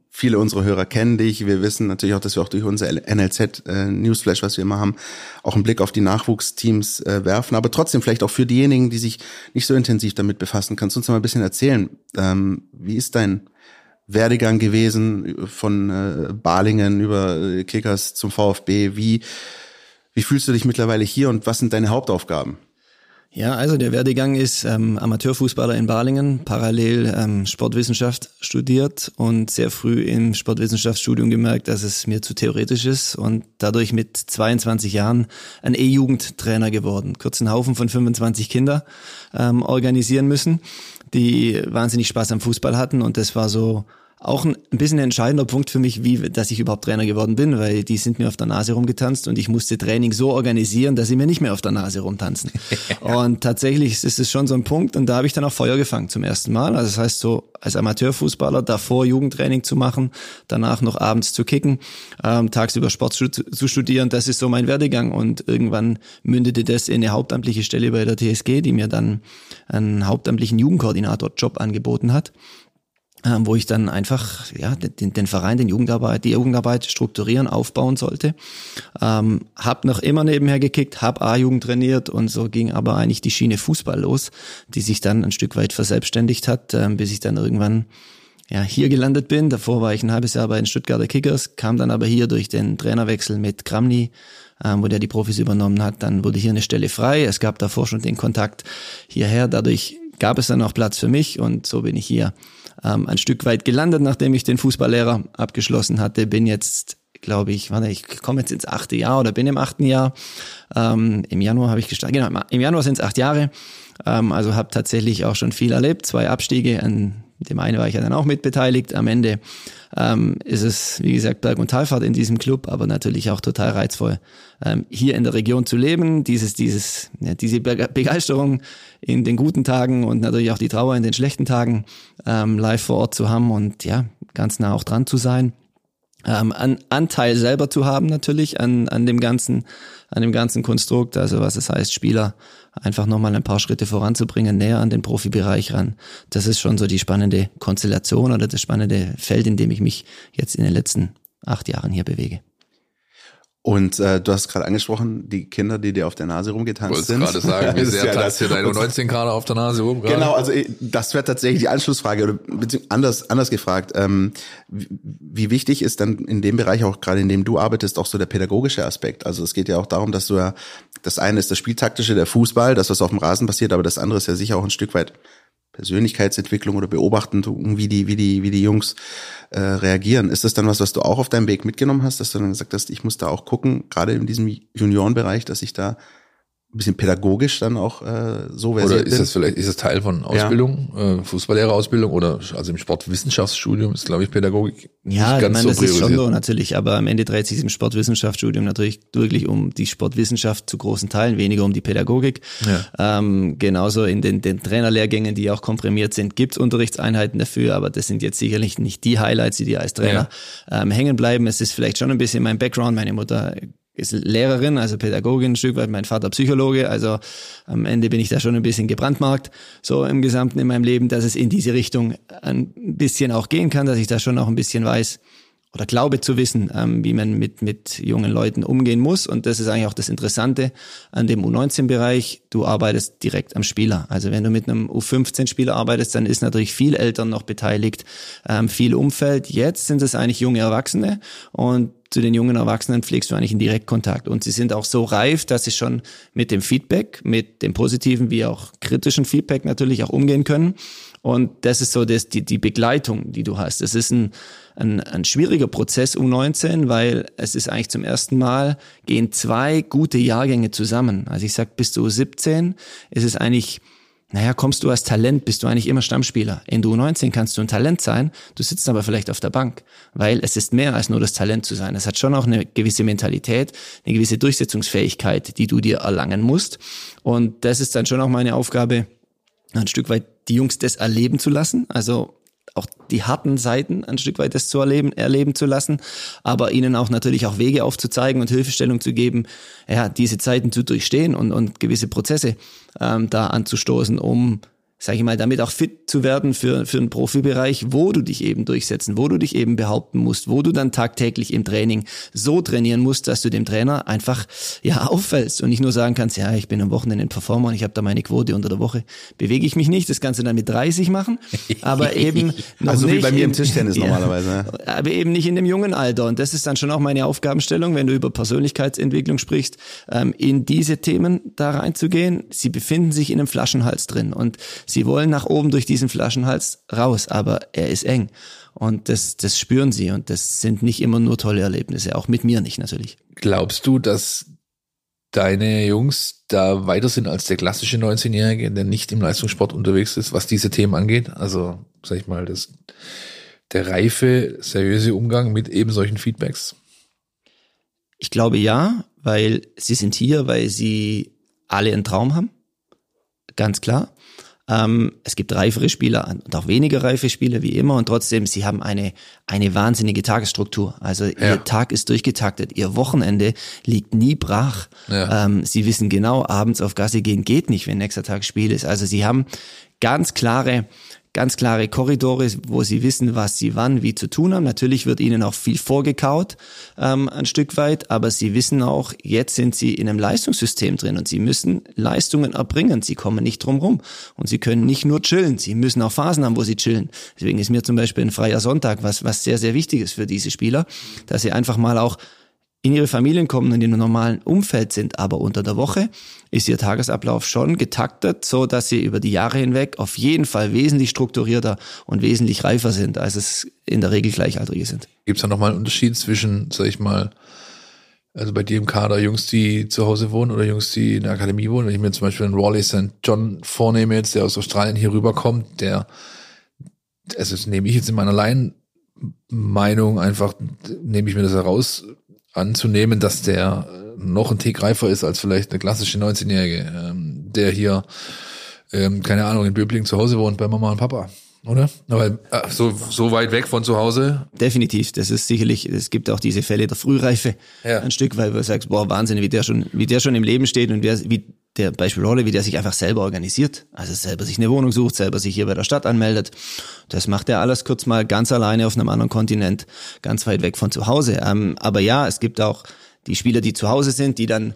viele unserer Hörer kennen dich. Wir wissen natürlich auch, dass wir auch durch unser NLZ äh, Newsflash, was wir immer haben, auch einen Blick auf die Nachwuchsteams äh, werfen. Aber trotzdem vielleicht auch für diejenigen, die sich nicht so intensiv damit befassen, kannst du uns mal ein bisschen erzählen, ähm, wie ist dein Werdegang gewesen von äh, Balingen über äh, Kickers zum VfB? Wie wie fühlst du dich mittlerweile hier und was sind deine Hauptaufgaben? Ja, also der Werdegang ist ähm, Amateurfußballer in Balingen, parallel ähm, Sportwissenschaft studiert und sehr früh im Sportwissenschaftsstudium gemerkt, dass es mir zu theoretisch ist und dadurch mit 22 Jahren ein E-Jugendtrainer geworden. Kurzen Haufen von 25 Kinder ähm, organisieren müssen, die wahnsinnig Spaß am Fußball hatten und das war so auch ein bisschen ein entscheidender Punkt für mich, wie, dass ich überhaupt Trainer geworden bin, weil die sind mir auf der Nase rumgetanzt und ich musste Training so organisieren, dass sie mir nicht mehr auf der Nase rumtanzen. und tatsächlich ist es schon so ein Punkt und da habe ich dann auch Feuer gefangen zum ersten Mal. Also das heißt so, als Amateurfußballer davor Jugendtraining zu machen, danach noch abends zu kicken, ähm, tagsüber Sport zu, zu studieren, das ist so mein Werdegang und irgendwann mündete das in eine hauptamtliche Stelle bei der TSG, die mir dann einen hauptamtlichen Jugendkoordinator-Job angeboten hat ähm, wo ich dann einfach ja den, den Verein, den Jugendarbeit, die Jugendarbeit strukturieren, aufbauen sollte. Ähm, hab noch immer nebenher gekickt, hab A-Jugend trainiert und so ging aber eigentlich die Schiene Fußball los, die sich dann ein Stück weit verselbstständigt hat, ähm, bis ich dann irgendwann ja, hier gelandet bin. Davor war ich ein halbes Jahr bei den Stuttgarter Kickers, kam dann aber hier durch den Trainerwechsel mit Kramny, ähm, wo der die Profis übernommen hat. Dann wurde hier eine Stelle frei. Es gab davor schon den Kontakt hierher. Dadurch gab es dann auch Platz für mich und so bin ich hier ähm, ein Stück weit gelandet, nachdem ich den Fußballlehrer abgeschlossen hatte, bin jetzt glaube ich, warte, ich komme jetzt ins achte Jahr oder bin im achten Jahr. Ähm, Im Januar habe ich gestartet, genau, im Januar sind es acht Jahre. Ähm, also habe tatsächlich auch schon viel erlebt, zwei Abstiege, an dem einen war ich ja dann auch mitbeteiligt. Am Ende ähm, ist es, wie gesagt, Berg- und Talfahrt in diesem Club, aber natürlich auch total reizvoll, ähm, hier in der Region zu leben, dieses, dieses, ja, diese Begeisterung in den guten Tagen und natürlich auch die Trauer in den schlechten Tagen ähm, live vor Ort zu haben und ja, ganz nah auch dran zu sein ähm, an Anteil selber zu haben natürlich an, an dem ganzen an dem ganzen Konstrukt, also was es heißt, Spieler einfach nochmal ein paar Schritte voranzubringen, näher an den Profibereich ran. Das ist schon so die spannende Konstellation oder das spannende Feld, in dem ich mich jetzt in den letzten acht Jahren hier bewege. Und äh, du hast gerade angesprochen, die Kinder, die dir auf der Nase rumgetanzt sind. Ich gerade sagen, wie sehr ja tanzt dir deine 19 gerade auf der Nase rum? Gerade? Genau, also das wäre tatsächlich die Anschlussfrage oder beziehungsweise anders, anders gefragt. Ähm, wie, wie wichtig ist dann in dem Bereich auch gerade in dem du arbeitest auch so der pädagogische Aspekt? Also es geht ja auch darum, dass du ja das eine ist das Spieltaktische, der Fußball, das was auf dem Rasen passiert, aber das andere ist ja sicher auch ein Stück weit Persönlichkeitsentwicklung oder beobachten, wie die, wie die, wie die Jungs äh, reagieren. Ist das dann was, was du auch auf deinem Weg mitgenommen hast, dass du dann gesagt hast, ich muss da auch gucken, gerade in diesem Juniorenbereich, dass ich da ein bisschen pädagogisch dann auch äh, so versiert Oder ist das vielleicht, ist das Teil von Ausbildung, ja. äh, Fußballlehrerausbildung oder also im Sportwissenschaftsstudium ist, glaube ich, Pädagogik nicht ja, ganz ich meine, so das ist schon so natürlich, aber am Ende dreht sich im Sportwissenschaftsstudium natürlich wirklich um die Sportwissenschaft zu großen Teilen, weniger um die Pädagogik. Ja. Ähm, genauso in den, den Trainerlehrgängen, die auch komprimiert sind, gibt es Unterrichtseinheiten dafür, aber das sind jetzt sicherlich nicht die Highlights, die dir als Trainer ja. ähm, hängen bleiben. Es ist vielleicht schon ein bisschen mein Background. Meine Mutter ist Lehrerin, also Pädagogin ein Stück weit, mein Vater Psychologe, also am Ende bin ich da schon ein bisschen gebrandmarkt, so im Gesamten in meinem Leben, dass es in diese Richtung ein bisschen auch gehen kann, dass ich da schon auch ein bisschen weiß oder glaube zu wissen, ähm, wie man mit, mit jungen Leuten umgehen muss. Und das ist eigentlich auch das Interessante an dem U19-Bereich. Du arbeitest direkt am Spieler. Also wenn du mit einem U15-Spieler arbeitest, dann ist natürlich viel Eltern noch beteiligt, ähm, viel Umfeld. Jetzt sind es eigentlich junge Erwachsene und zu den jungen Erwachsenen pflegst du eigentlich in Direktkontakt. Und sie sind auch so reif, dass sie schon mit dem Feedback, mit dem positiven wie auch kritischen Feedback natürlich auch umgehen können. Und das ist so das, die, die Begleitung, die du hast. Es ist ein, ein, ein schwieriger Prozess U19, weil es ist eigentlich zum ersten Mal, gehen zwei gute Jahrgänge zusammen. Also ich sag, bis zu U17 ist es eigentlich naja, kommst du als Talent, bist du eigentlich immer Stammspieler. In du 19 kannst du ein Talent sein, du sitzt aber vielleicht auf der Bank, weil es ist mehr als nur das Talent zu sein. Es hat schon auch eine gewisse Mentalität, eine gewisse Durchsetzungsfähigkeit, die du dir erlangen musst. Und das ist dann schon auch meine Aufgabe, ein Stück weit die Jungs das erleben zu lassen. Also auch die harten Seiten ein Stück weit das zu erleben, erleben zu lassen, aber ihnen auch natürlich auch Wege aufzuzeigen und Hilfestellung zu geben, ja, diese Zeiten zu durchstehen und, und gewisse Prozesse ähm, da anzustoßen, um sage ich mal, damit auch fit zu werden für, für einen Profibereich, wo du dich eben durchsetzen, wo du dich eben behaupten musst, wo du dann tagtäglich im Training so trainieren musst, dass du dem Trainer einfach ja auffällst und nicht nur sagen kannst, ja, ich bin am Wochenende ein Performer und ich habe da meine Quote unter der Woche, bewege ich mich nicht, das kannst du dann mit 30 machen, aber eben noch also nicht wie bei mir im Tischtennis ja, normalerweise. Aber eben nicht in dem jungen Alter und das ist dann schon auch meine Aufgabenstellung, wenn du über Persönlichkeitsentwicklung sprichst, ähm, in diese Themen da reinzugehen. Sie befinden sich in einem Flaschenhals drin und Sie wollen nach oben durch diesen Flaschenhals raus, aber er ist eng. Und das, das spüren sie und das sind nicht immer nur tolle Erlebnisse, auch mit mir nicht natürlich. Glaubst du, dass deine Jungs da weiter sind als der klassische 19-Jährige, der nicht im Leistungssport unterwegs ist, was diese Themen angeht? Also, sag ich mal, das, der reife, seriöse Umgang mit eben solchen Feedbacks? Ich glaube ja, weil sie sind hier, weil sie alle einen Traum haben. Ganz klar. Ähm, es gibt reifere Spieler und auch weniger reife Spieler wie immer und trotzdem, sie haben eine, eine wahnsinnige Tagesstruktur. Also ja. ihr Tag ist durchgetaktet, ihr Wochenende liegt nie brach. Ja. Ähm, sie wissen genau, abends auf Gasse gehen geht nicht, wenn nächster Tag Spiel ist. Also sie haben ganz klare ganz klare Korridore, wo sie wissen, was sie wann, wie zu tun haben. Natürlich wird ihnen auch viel vorgekaut, ähm, ein Stück weit, aber sie wissen auch, jetzt sind sie in einem Leistungssystem drin und sie müssen Leistungen erbringen. Sie kommen nicht drum rum und sie können nicht nur chillen. Sie müssen auch Phasen haben, wo sie chillen. Deswegen ist mir zum Beispiel ein freier Sonntag was, was sehr, sehr wichtig ist für diese Spieler, dass sie einfach mal auch in ihre Familien kommen und in einem normalen Umfeld sind, aber unter der Woche ist ihr Tagesablauf schon getaktet, so dass sie über die Jahre hinweg auf jeden Fall wesentlich strukturierter und wesentlich reifer sind, als es in der Regel Gleichaltrige sind. Gibt es da nochmal einen Unterschied zwischen, sag ich mal, also bei dir im Kader Jungs, die zu Hause wohnen oder Jungs, die in der Akademie wohnen? Wenn ich mir zum Beispiel einen Raleigh St. John vornehme jetzt, der aus Australien hier rüberkommt, der, also das nehme ich jetzt in meiner Laien-Meinung einfach, nehme ich mir das heraus, anzunehmen, dass der noch ein Tick reifer ist als vielleicht eine klassische 19-Jährige, ähm, der hier, ähm, keine Ahnung, in Böbling zu Hause wohnt bei Mama und Papa. Oder? Aber äh, so, so weit weg von zu Hause. Definitiv. Das ist sicherlich, es gibt auch diese Fälle der Frühreife. Ja. Ein Stück, weil du sagst, boah, Wahnsinn, wie der schon, wie der schon im Leben steht und wer, wie der Beispiel Rolle, wie der sich einfach selber organisiert. Also selber sich eine Wohnung sucht, selber sich hier bei der Stadt anmeldet. Das macht er alles kurz mal ganz alleine auf einem anderen Kontinent, ganz weit weg von zu Hause. Ähm, aber ja, es gibt auch die Spieler, die zu Hause sind, die dann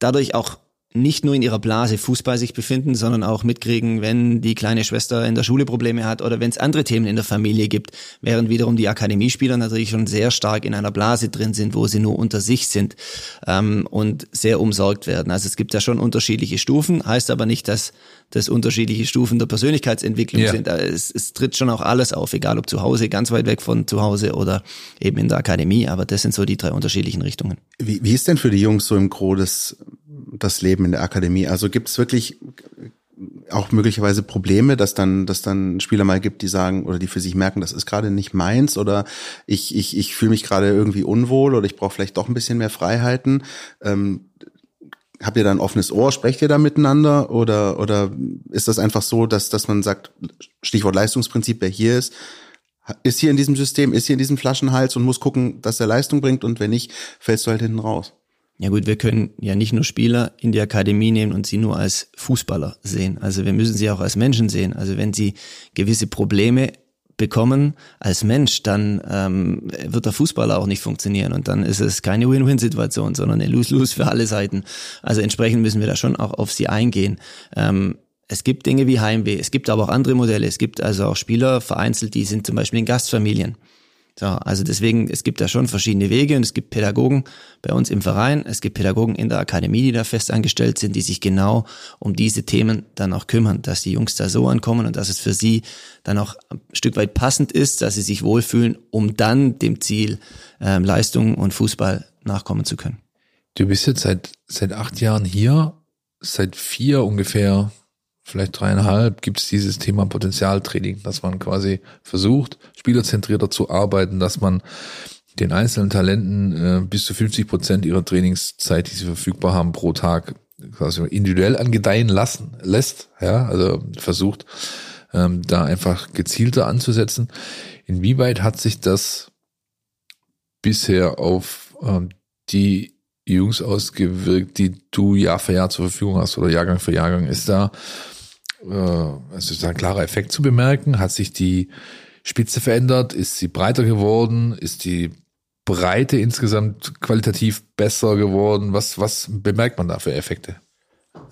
dadurch auch nicht nur in ihrer Blase Fußball sich befinden, sondern auch mitkriegen, wenn die kleine Schwester in der Schule Probleme hat oder wenn es andere Themen in der Familie gibt, während wiederum die Akademiespieler natürlich schon sehr stark in einer Blase drin sind, wo sie nur unter sich sind ähm, und sehr umsorgt werden. Also es gibt ja schon unterschiedliche Stufen, heißt aber nicht, dass das unterschiedliche Stufen der Persönlichkeitsentwicklung Ja. sind. Also Es, es tritt schon auch alles auf, egal ob zu Hause, ganz weit weg von zu Hause oder eben in der Akademie, aber das sind so die drei unterschiedlichen Richtungen. Wie, wie ist denn für die Jungs so im Gro das, das Leben in der Akademie? Also gibt es wirklich auch möglicherweise Probleme, dass dann, dass dann Spieler mal gibt, die sagen oder die für sich merken, das ist gerade nicht meins oder ich, ich, ich fühle mich gerade irgendwie unwohl oder ich brauche vielleicht doch ein bisschen mehr Freiheiten. Ähm, habt ihr da ein offenes Ohr? Sprecht ihr da miteinander? Oder, oder ist das einfach so, dass, dass man sagt, Stichwort Leistungsprinzip, wer hier ist, ist hier in diesem System, ist hier in diesem Flaschenhals und muss gucken, dass er Leistung bringt und wenn nicht, fällst du halt hinten raus. Ja gut, wir können ja nicht nur Spieler in die Akademie nehmen und sie nur als Fußballer sehen. Also wir müssen sie auch als Menschen sehen. Also wenn sie gewisse Probleme bekommen als Mensch, dann ähm, wird der Fußballer auch nicht funktionieren und dann ist es keine Win-Win-Situation, sondern eine Lose-Lose für alle Seiten. Also entsprechend müssen wir da schon auch auf sie eingehen. Ähm, es gibt Dinge wie Heimweh, es gibt aber auch andere Modelle. Es gibt also auch Spieler vereinzelt, die sind zum Beispiel in Gastfamilien. So, also deswegen, es gibt da schon verschiedene Wege und es gibt Pädagogen bei uns im Verein, es gibt Pädagogen in der Akademie, die da fest angestellt sind, die sich genau um diese Themen dann auch kümmern, dass die Jungs da so ankommen und dass es für sie dann auch ein Stück weit passend ist, dass sie sich wohlfühlen, um dann dem Ziel ähm, Leistung und Fußball nachkommen zu können. Du bist jetzt seit, seit acht Jahren hier, seit vier ungefähr, vielleicht dreieinhalb, gibt es dieses Thema Potenzialtraining, dass man quasi versucht, spielerzentrierter zu arbeiten, dass man den einzelnen Talenten äh, bis zu 50 Prozent ihrer Trainingszeit, die sie verfügbar haben pro Tag, quasi individuell angedeihen lassen lässt, ja, also versucht, ähm, da einfach gezielter anzusetzen. Inwieweit hat sich das bisher auf ähm, die Jungs ausgewirkt, die du Jahr für Jahr zur Verfügung hast oder Jahrgang für Jahrgang? Ist da, äh, also ist da ein klarer Effekt zu bemerken? Hat sich die Spitze verändert? Ist sie breiter geworden? Ist die Breite insgesamt qualitativ besser geworden? Was, was bemerkt man da für Effekte?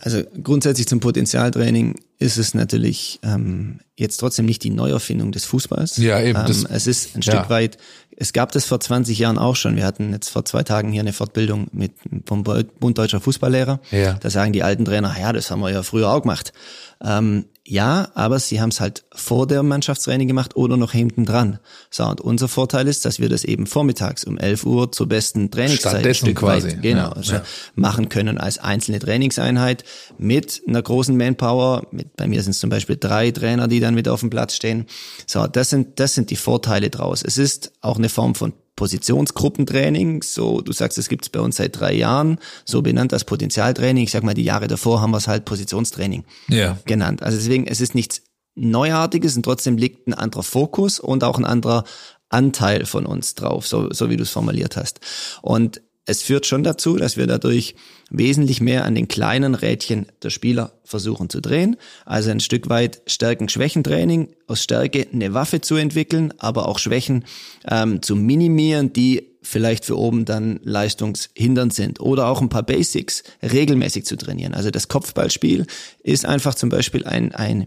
Also grundsätzlich zum Potenzialtraining ist es natürlich ähm, jetzt trotzdem nicht die Neuerfindung des Fußballs. Ja, eben, Ähm, es ist ein ja. Stück weit, es gab das vor 20 Jahren auch schon. Wir hatten jetzt vor zwei Tagen hier eine Fortbildung mit vom Bund Deutscher Fußballlehrer. Ja. Da sagen die alten Trainer, ja, das haben wir ja früher auch gemacht. Ähm, ja, aber sie haben es halt vor der Mannschaftstraining gemacht oder noch hinten dran. So, und unser Vorteil ist, dass wir das eben vormittags um 11 Uhr zur besten Trainingszeit Stattdessen quasi, weit, genau, ja, also ja. machen können als einzelne Trainingseinheit mit einer großen Manpower. Mit, bei mir sind es zum Beispiel drei Trainer, die dann mit auf dem Platz stehen. So, das sind, das sind die Vorteile draus. Es ist auch eine Form von Positionsgruppentraining. So, du sagst, es gibt's bei uns seit drei Jahren, so benannt als Potenzialtraining. Ich sag mal, die Jahre davor haben wir es halt Positionstraining Ja. genannt. Also deswegen, es ist nichts Neuartiges und trotzdem liegt ein anderer Fokus und auch ein anderer Anteil von uns drauf, so, so wie du es formuliert hast. Und es führt schon dazu, dass wir dadurch wesentlich mehr an den kleinen Rädchen der Spieler versuchen zu drehen. Also ein Stück weit Stärken-Schwächen-Training, aus Stärke eine Waffe zu entwickeln, aber auch Schwächen ähm, zu minimieren, die vielleicht für oben dann leistungshindernd sind. Oder auch ein paar Basics regelmäßig zu trainieren. Also das Kopfballspiel ist einfach zum Beispiel ein, ein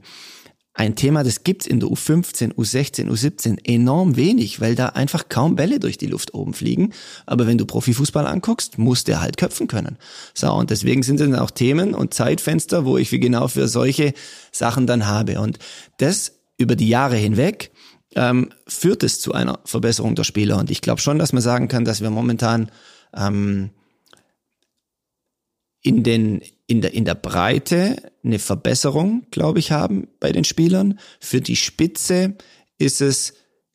ein Thema, das gibt's in der U15, U16, U17 enorm wenig, weil da einfach kaum Bälle durch die Luft oben fliegen. Aber wenn du Profifußball anguckst, muss der halt köpfen können. So, und deswegen sind dann auch Themen und Zeitfenster, wo ich für genau für solche Sachen dann habe. Und das über die Jahre hinweg ähm, führt es zu einer Verbesserung der Spieler. Und ich glaube schon, dass man sagen kann, dass wir momentan ähm, in den in der in der Breite eine Verbesserung, glaube ich, haben bei den Spielern. Für die Spitze ist es,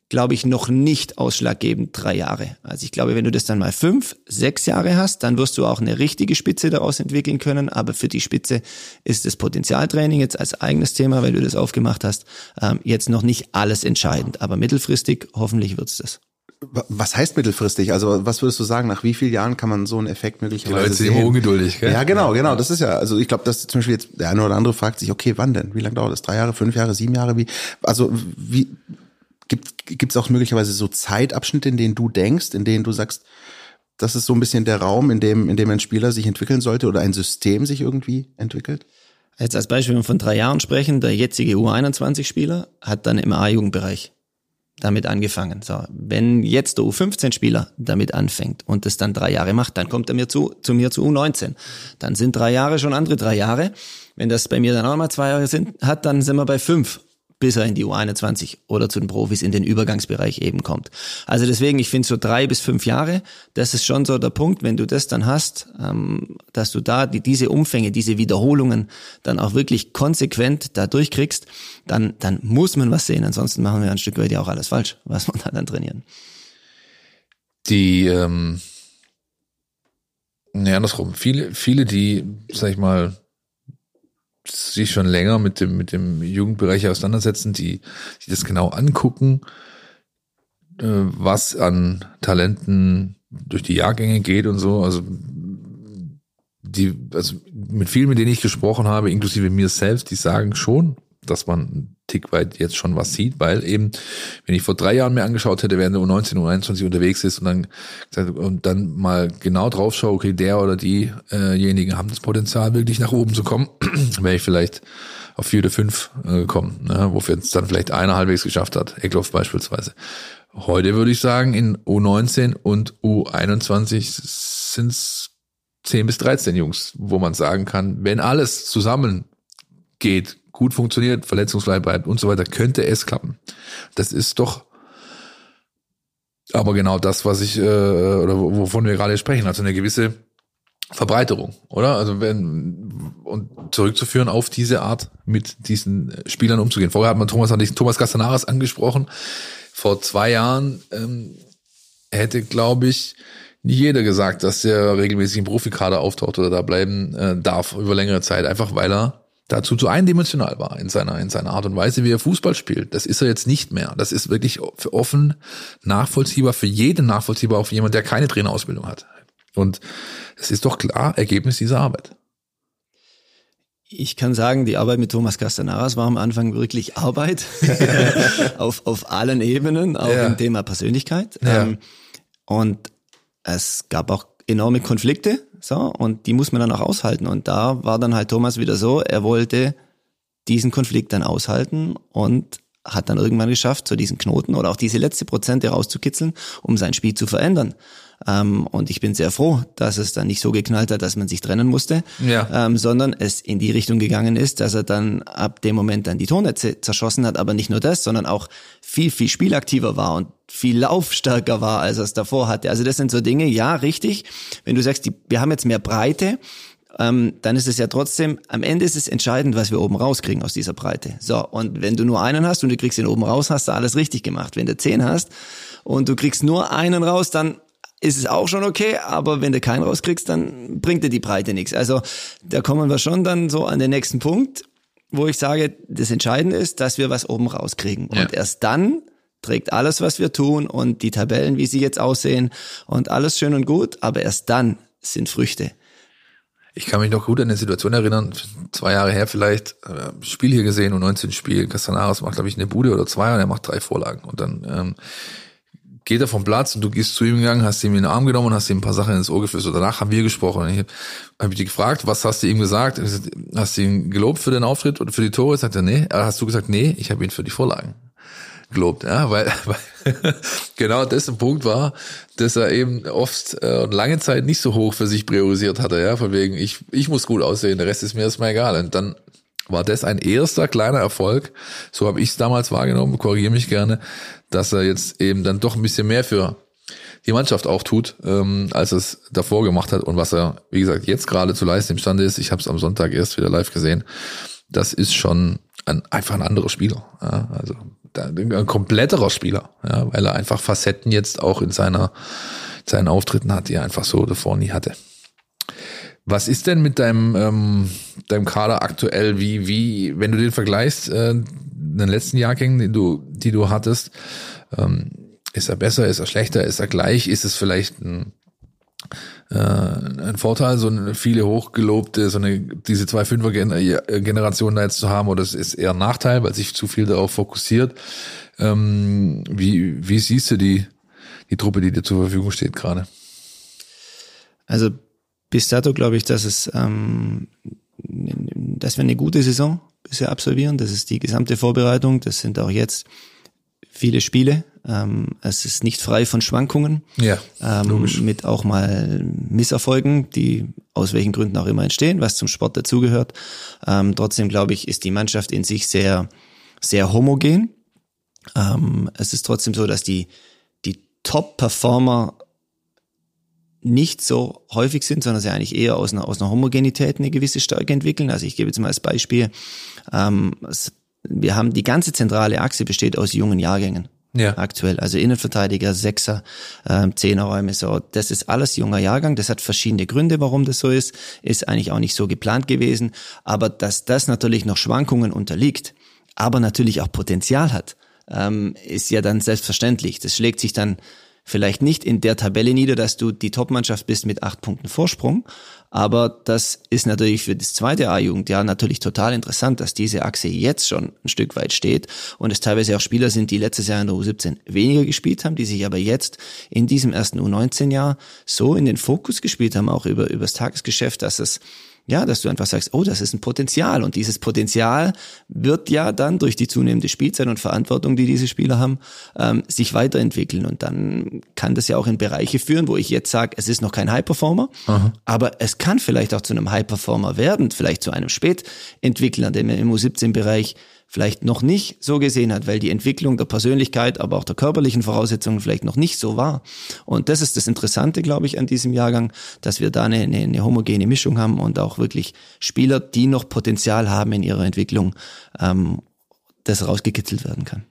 glaube ich, noch nicht ausschlaggebend drei Jahre. Also ich glaube, wenn du das dann mal fünf, sechs Jahre hast, dann wirst du auch eine richtige Spitze daraus entwickeln können. Aber für die Spitze ist das Potenzialtraining jetzt als eigenes Thema, weil du das aufgemacht hast, ähm, jetzt noch nicht alles entscheidend. Aber mittelfristig hoffentlich wird's das. Was heißt mittelfristig? Also was würdest du sagen, nach wie vielen Jahren kann man so einen Effekt Die möglicherweise Leute sind sehen? immer ungeduldig, gell? Ja, genau, genau. Das ist ja, also ich glaube, dass zum Beispiel jetzt der eine oder andere fragt sich, okay, wann denn? Wie lange dauert das? Drei Jahre, fünf Jahre, sieben Jahre? Wie? Also wie gibt gibt es auch möglicherweise so Zeitabschnitte, in denen du denkst, in denen du sagst, das ist so ein bisschen der Raum, in dem in dem ein Spieler sich entwickeln sollte oder ein System sich irgendwie entwickelt? Jetzt als Beispiel, wenn wir von drei Jahren sprechen, der jetzige U21-Spieler hat dann im A-Jugendbereich damit angefangen. So, wenn jetzt der U15-Spieler damit anfängt und das dann drei Jahre macht, dann kommt er mir zu, zu mir zu U19. Dann sind drei Jahre schon andere drei Jahre. Wenn das bei mir dann auch mal zwei Jahre sind, hat, dann sind wir bei fünf bis er in die U21 oder zu den Profis in den Übergangsbereich eben kommt. Also deswegen, ich finde so drei bis fünf Jahre, das ist schon so der Punkt, wenn du das dann hast, ähm, dass du da die, diese Umfänge, diese Wiederholungen dann auch wirklich konsequent da durchkriegst, dann, dann muss man was sehen, ansonsten machen wir ein Stück weit ja auch alles falsch, was man da dann trainieren. Die, ähm, nee, andersrum. Viele, viele, die, sag ich mal, sich schon länger mit dem, mit dem Jugendbereich auseinandersetzen, die, die das genau angucken, äh, was an Talenten durch die Jahrgänge geht und so. Also die, also mit vielen, mit denen ich gesprochen habe, inklusive mir selbst, die sagen schon, dass man Tick weit jetzt schon was sieht, weil eben, wenn ich vor drei Jahren mir angeschaut hätte, während der U19, U21 unterwegs ist und dann, und dann mal genau drauf schaue, okay, der oder diejenigen haben das Potenzial, wirklich nach oben zu kommen, wäre ich vielleicht auf vier oder fünf äh, gekommen, ne, wofür es dann vielleicht einer halbwegs geschafft hat, Eckloff beispielsweise. Heute würde ich sagen, in U19 und U21 sind es 10 bis 13 Jungs, wo man sagen kann, wenn alles zusammen geht, gut funktioniert, verletzungsfrei bleibt und so weiter, könnte es klappen. Das ist doch aber genau das, was ich, äh, oder wovon wir gerade sprechen, also eine gewisse Verbreiterung, oder? Also wenn, und zurückzuführen auf diese Art, mit diesen Spielern umzugehen. Vorher hat man Thomas, ich Thomas Castanaras angesprochen. Vor zwei Jahren ähm, hätte, glaube ich, nicht jeder gesagt, dass der regelmäßig im Profikader auftaucht oder da bleiben äh, darf über längere Zeit, einfach weil er dazu zu eindimensional war in seiner, in seiner Art und Weise, wie er Fußball spielt. Das ist er jetzt nicht mehr. Das ist wirklich für offen nachvollziehbar, für jeden nachvollziehbar, auch für jemand, der keine Trainerausbildung hat. Und es ist doch klar Ergebnis dieser Arbeit. Ich kann sagen, die Arbeit mit Thomas Castanaras war am Anfang wirklich Arbeit auf, auf allen Ebenen, auch Ja. im Thema Persönlichkeit. Ja. Ähm, und es gab auch enorme Konflikte, so, und die muss man dann auch aushalten. Und da war dann halt Thomas wieder so, er wollte diesen Konflikt dann aushalten und hat dann irgendwann geschafft, so diesen Knoten oder auch diese letzte Prozente rauszukitzeln, um sein Spiel zu verändern. Ähm, und ich bin sehr froh, dass es dann nicht so geknallt hat, dass man sich trennen musste, Ja. ähm, sondern es in die Richtung gegangen ist, dass er dann ab dem Moment dann die Tornetze zerschossen hat, aber nicht nur das, sondern auch viel, viel spielaktiver war und viel laufstärker war, als er es davor hatte. Also das sind so Dinge, ja, richtig. Wenn du sagst, die, wir haben jetzt mehr Breite, ähm, dann ist es ja trotzdem, am Ende ist es entscheidend, was wir oben rauskriegen aus dieser Breite. So, und wenn du nur einen hast und du kriegst ihn oben raus, hast du alles richtig gemacht. Wenn du zehn hast und du kriegst nur einen raus, dann ist es auch schon okay, aber wenn du keinen rauskriegst, dann bringt dir die Breite nichts. Also da kommen wir schon dann so an den nächsten Punkt, wo ich sage, das Entscheidende ist, dass wir was oben rauskriegen. Ja. Und erst dann trägt alles, was wir tun und die Tabellen, wie sie jetzt aussehen und alles schön und gut, aber erst dann sind Früchte. Ich kann mich noch gut an eine Situation erinnern, zwei Jahre her vielleicht, äh, Spiel hier gesehen und 19 Spiel, Castanaras macht, glaube ich, eine Bude oder zwei und er macht drei Vorlagen. Und dann ähm, geht er vom Platz und du gehst zu ihm gegangen, hast ihm in den Arm genommen und hast ihm ein paar Sachen ins Ohr geflüstert. Danach haben wir gesprochen. Und ich habe hab ich dich gefragt, was hast du ihm gesagt? Hast du ihn gelobt für den Auftritt oder für die Tore? Sagt er, nee. Hast du gesagt, nee, ich habe ihn für die Vorlagen gelobt, ja, weil, weil genau das ein Punkt war, dass er eben oft äh, lange Zeit nicht so hoch für sich priorisiert hatte, ja, von wegen, ich, ich muss gut aussehen, der Rest ist mir erstmal egal. Und dann war das ein erster kleiner Erfolg, so habe ich es damals wahrgenommen, korrigiere mich gerne, dass er jetzt eben dann doch ein bisschen mehr für die Mannschaft auch tut, ähm, als es davor gemacht hat und was er, wie gesagt, jetzt gerade zu leisten imstande ist. Ich habe es am Sonntag erst wieder live gesehen. Das ist schon ein, einfach ein anderer Spieler. Ja, also ein kompletterer Spieler, ja, weil er einfach Facetten jetzt auch in seiner seinen Auftritten hat, die er einfach so davor nie hatte. Was ist denn mit deinem ähm, deinem Kader aktuell? Wie wie wenn du den vergleichst äh, den letzten Jahrgängen, die du die du hattest, ähm, ist er besser? Ist er schlechter? Ist er gleich? Ist es vielleicht ein äh, ein Vorteil, so eine viele hochgelobte, so eine diese zwei Fünfer Generationen da jetzt zu haben, oder es ist eher ein Nachteil, weil sich zu viel darauf fokussiert. Ähm, wie wie siehst du die die Truppe, die dir zur Verfügung steht gerade? Also bis dato glaube ich, dass es ähm, dass wir eine gute Saison bisher absolvieren. Das ist die gesamte Vorbereitung. Das sind auch jetzt viele Spiele. Ähm, es ist nicht frei von Schwankungen. Ja, ähm, mit auch mal Misserfolgen, die aus welchen Gründen auch immer entstehen, was zum Sport dazugehört. Ähm, trotzdem glaube ich, ist die Mannschaft in sich sehr, sehr homogen. Ähm, es ist trotzdem so, dass die, die Top-Performer nicht so häufig sind, sondern sie eigentlich eher aus einer, aus einer Homogenität eine gewisse Stärke entwickeln. Also ich gebe jetzt mal als Beispiel, ähm, wir haben die ganze zentrale Achse besteht aus jungen Jahrgängen. Ja. Aktuell. Also Innenverteidiger, Sechser, ähm, Zehnerräume, so. Das ist alles junger Jahrgang. Das hat verschiedene Gründe, warum das so ist. Ist eigentlich auch nicht so geplant gewesen. Aber dass das natürlich noch Schwankungen unterliegt, aber natürlich auch Potenzial hat, ähm, ist ja dann selbstverständlich. Das schlägt sich dann vielleicht nicht in der Tabelle nieder, dass du die Topmannschaft bist mit acht Punkten Vorsprung, aber das ist natürlich für das zweite A-Jugendjahr natürlich total interessant, dass diese Achse jetzt schon ein Stück weit steht und es teilweise auch Spieler sind, die letztes Jahr in der U17 weniger gespielt haben, die sich aber jetzt in diesem ersten U19-Jahr so in den Fokus gespielt haben, auch über, übers Tagesgeschäft, dass es ja, dass du einfach sagst, oh, das ist ein Potenzial. Und dieses Potenzial wird ja dann durch die zunehmende Spielzeit und Verantwortung, die diese Spieler haben, ähm, sich weiterentwickeln. Und dann kann das ja auch in Bereiche führen, wo ich jetzt sage, es ist noch kein High-Performer, aber es kann vielleicht auch zu einem High-Performer werden, vielleicht zu einem Spätentwickler, der im U17-Bereich vielleicht noch nicht so gesehen hat, weil die Entwicklung der Persönlichkeit, aber auch der körperlichen Voraussetzungen vielleicht noch nicht so war. Und das ist das Interessante, glaube ich, an diesem Jahrgang, dass wir da eine, eine, eine homogene Mischung haben und auch wirklich Spieler, die noch Potenzial haben in ihrer Entwicklung, ähm, das rausgekitzelt werden kann.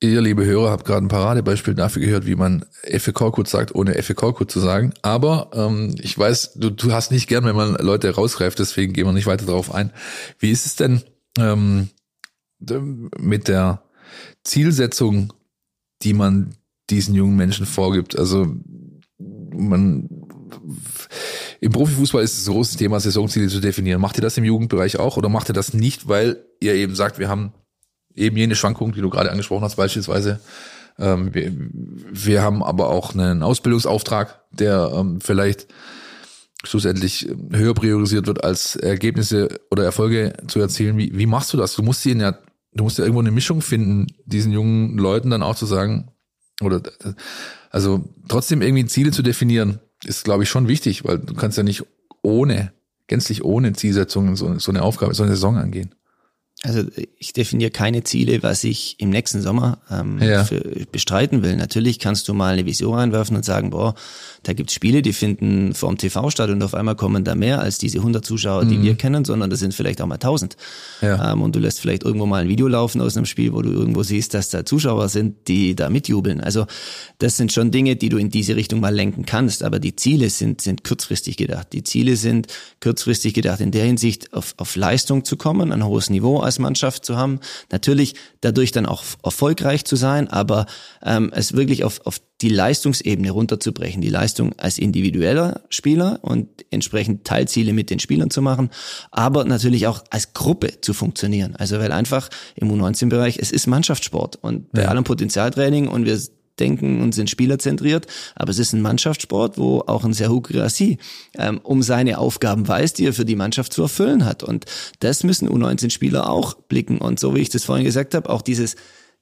Ihr, liebe Hörer, habt gerade ein Paradebeispiel dafür gehört, wie man FEK-Code sagt, ohne FEK-Code zu sagen. Aber ähm, ich weiß, du, du hast nicht gern, wenn man Leute rausgreift, deswegen gehen wir nicht weiter darauf ein. Wie ist es denn ähm, mit der Zielsetzung, die man diesen jungen Menschen vorgibt. Also man im Profifußball ist es ein großes Thema, Saisonziele zu definieren. Macht ihr das im Jugendbereich auch oder macht ihr das nicht, weil ihr eben sagt, wir haben eben jene Schwankungen, die du gerade angesprochen hast, beispielsweise. Ähm, wir, wir haben aber auch einen Ausbildungsauftrag, der ähm, vielleicht schlussendlich höher priorisiert wird, als Ergebnisse oder Erfolge zu erzielen. Wie, wie machst du das? Du musst ihnen ja du musst ja irgendwo eine Mischung finden, diesen jungen Leuten dann auch zu sagen, oder also trotzdem irgendwie Ziele zu definieren, ist, glaube ich, schon wichtig, weil du kannst ja nicht ohne, gänzlich ohne Zielsetzungen so, so eine Aufgabe, so eine Saison angehen. Also ich definiere keine Ziele, was ich im nächsten Sommer ähm, ja. bestreiten will. Natürlich kannst du mal eine Vision reinwerfen und sagen, boah, da gibt's Spiele, die finden vorm TV statt und auf einmal kommen da mehr als diese 100 Zuschauer, die mhm. wir kennen, sondern das sind vielleicht auch mal 1000. Ja. Ähm, und du lässt vielleicht irgendwo mal ein Video laufen aus einem Spiel, wo du irgendwo siehst, dass da Zuschauer sind, die da mitjubeln. Also das sind schon Dinge, die du in diese Richtung mal lenken kannst. Aber die Ziele sind, sind kurzfristig gedacht. Die Ziele sind kurzfristig gedacht in der Hinsicht, auf, auf Leistung zu kommen, ein hohes Niveau als Mannschaft zu haben. Natürlich dadurch dann auch erfolgreich zu sein, aber ähm, es wirklich auf, auf die Leistungsebene runterzubrechen, die Leistung als individueller Spieler und entsprechend Teilziele mit den Spielern zu machen, aber natürlich auch als Gruppe zu funktionieren. Also weil einfach im U19-Bereich, es ist Mannschaftssport und bei ja. allem Potenzialtraining und wir denken und sind spielerzentriert, aber es ist ein Mannschaftssport, wo auch ein Serhou Girassi ähm, um seine Aufgaben weiß, die er für die Mannschaft zu erfüllen hat. Und das müssen U19-Spieler auch blicken. Und so wie ich das vorhin gesagt habe, auch dieses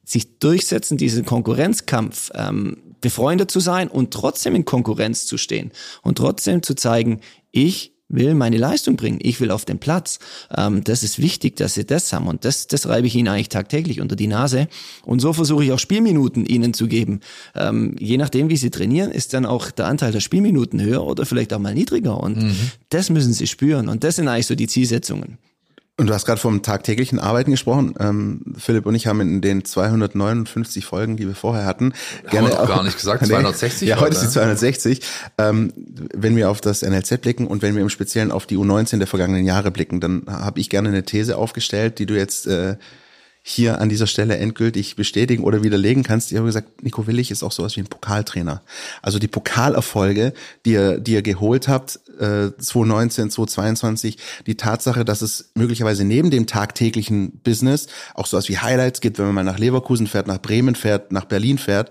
sich durchsetzen, diesen Konkurrenzkampf, ähm, befreundet zu sein und trotzdem in Konkurrenz zu stehen und trotzdem zu zeigen, ich will meine Leistung bringen, ich will auf den Platz. Ähm, das ist wichtig, dass sie das haben und das, das reibe ich ihnen eigentlich tagtäglich unter die Nase und so versuche ich auch Spielminuten ihnen zu geben. Ähm, je nachdem, wie sie trainieren, ist dann auch der Anteil der Spielminuten höher oder vielleicht auch mal niedriger und mhm. das müssen sie spüren und das sind eigentlich so die Zielsetzungen. Und du hast gerade vom tagtäglichen Arbeiten gesprochen. Ähm, Philipp und ich haben in den 259 Folgen, die wir vorher hatten, haben gerne auch gar nicht gesagt, 260. ja, heute ist die 260. Ähm, wenn wir auf das NLZ blicken und wenn wir im Speziellen auf die U19 der vergangenen Jahre blicken, dann habe ich gerne eine These aufgestellt, die du jetzt äh, hier an dieser Stelle endgültig bestätigen oder widerlegen kannst. Ich habe gesagt, Nico Willig ist auch sowas wie ein Pokaltrainer. Also die Pokalerfolge, die ihr, die ihr geholt habt, äh, 2019, 2022, die Tatsache, dass es möglicherweise neben dem tagtäglichen Business auch sowas wie Highlights gibt, wenn man mal nach Leverkusen fährt, nach Bremen fährt, nach Berlin fährt,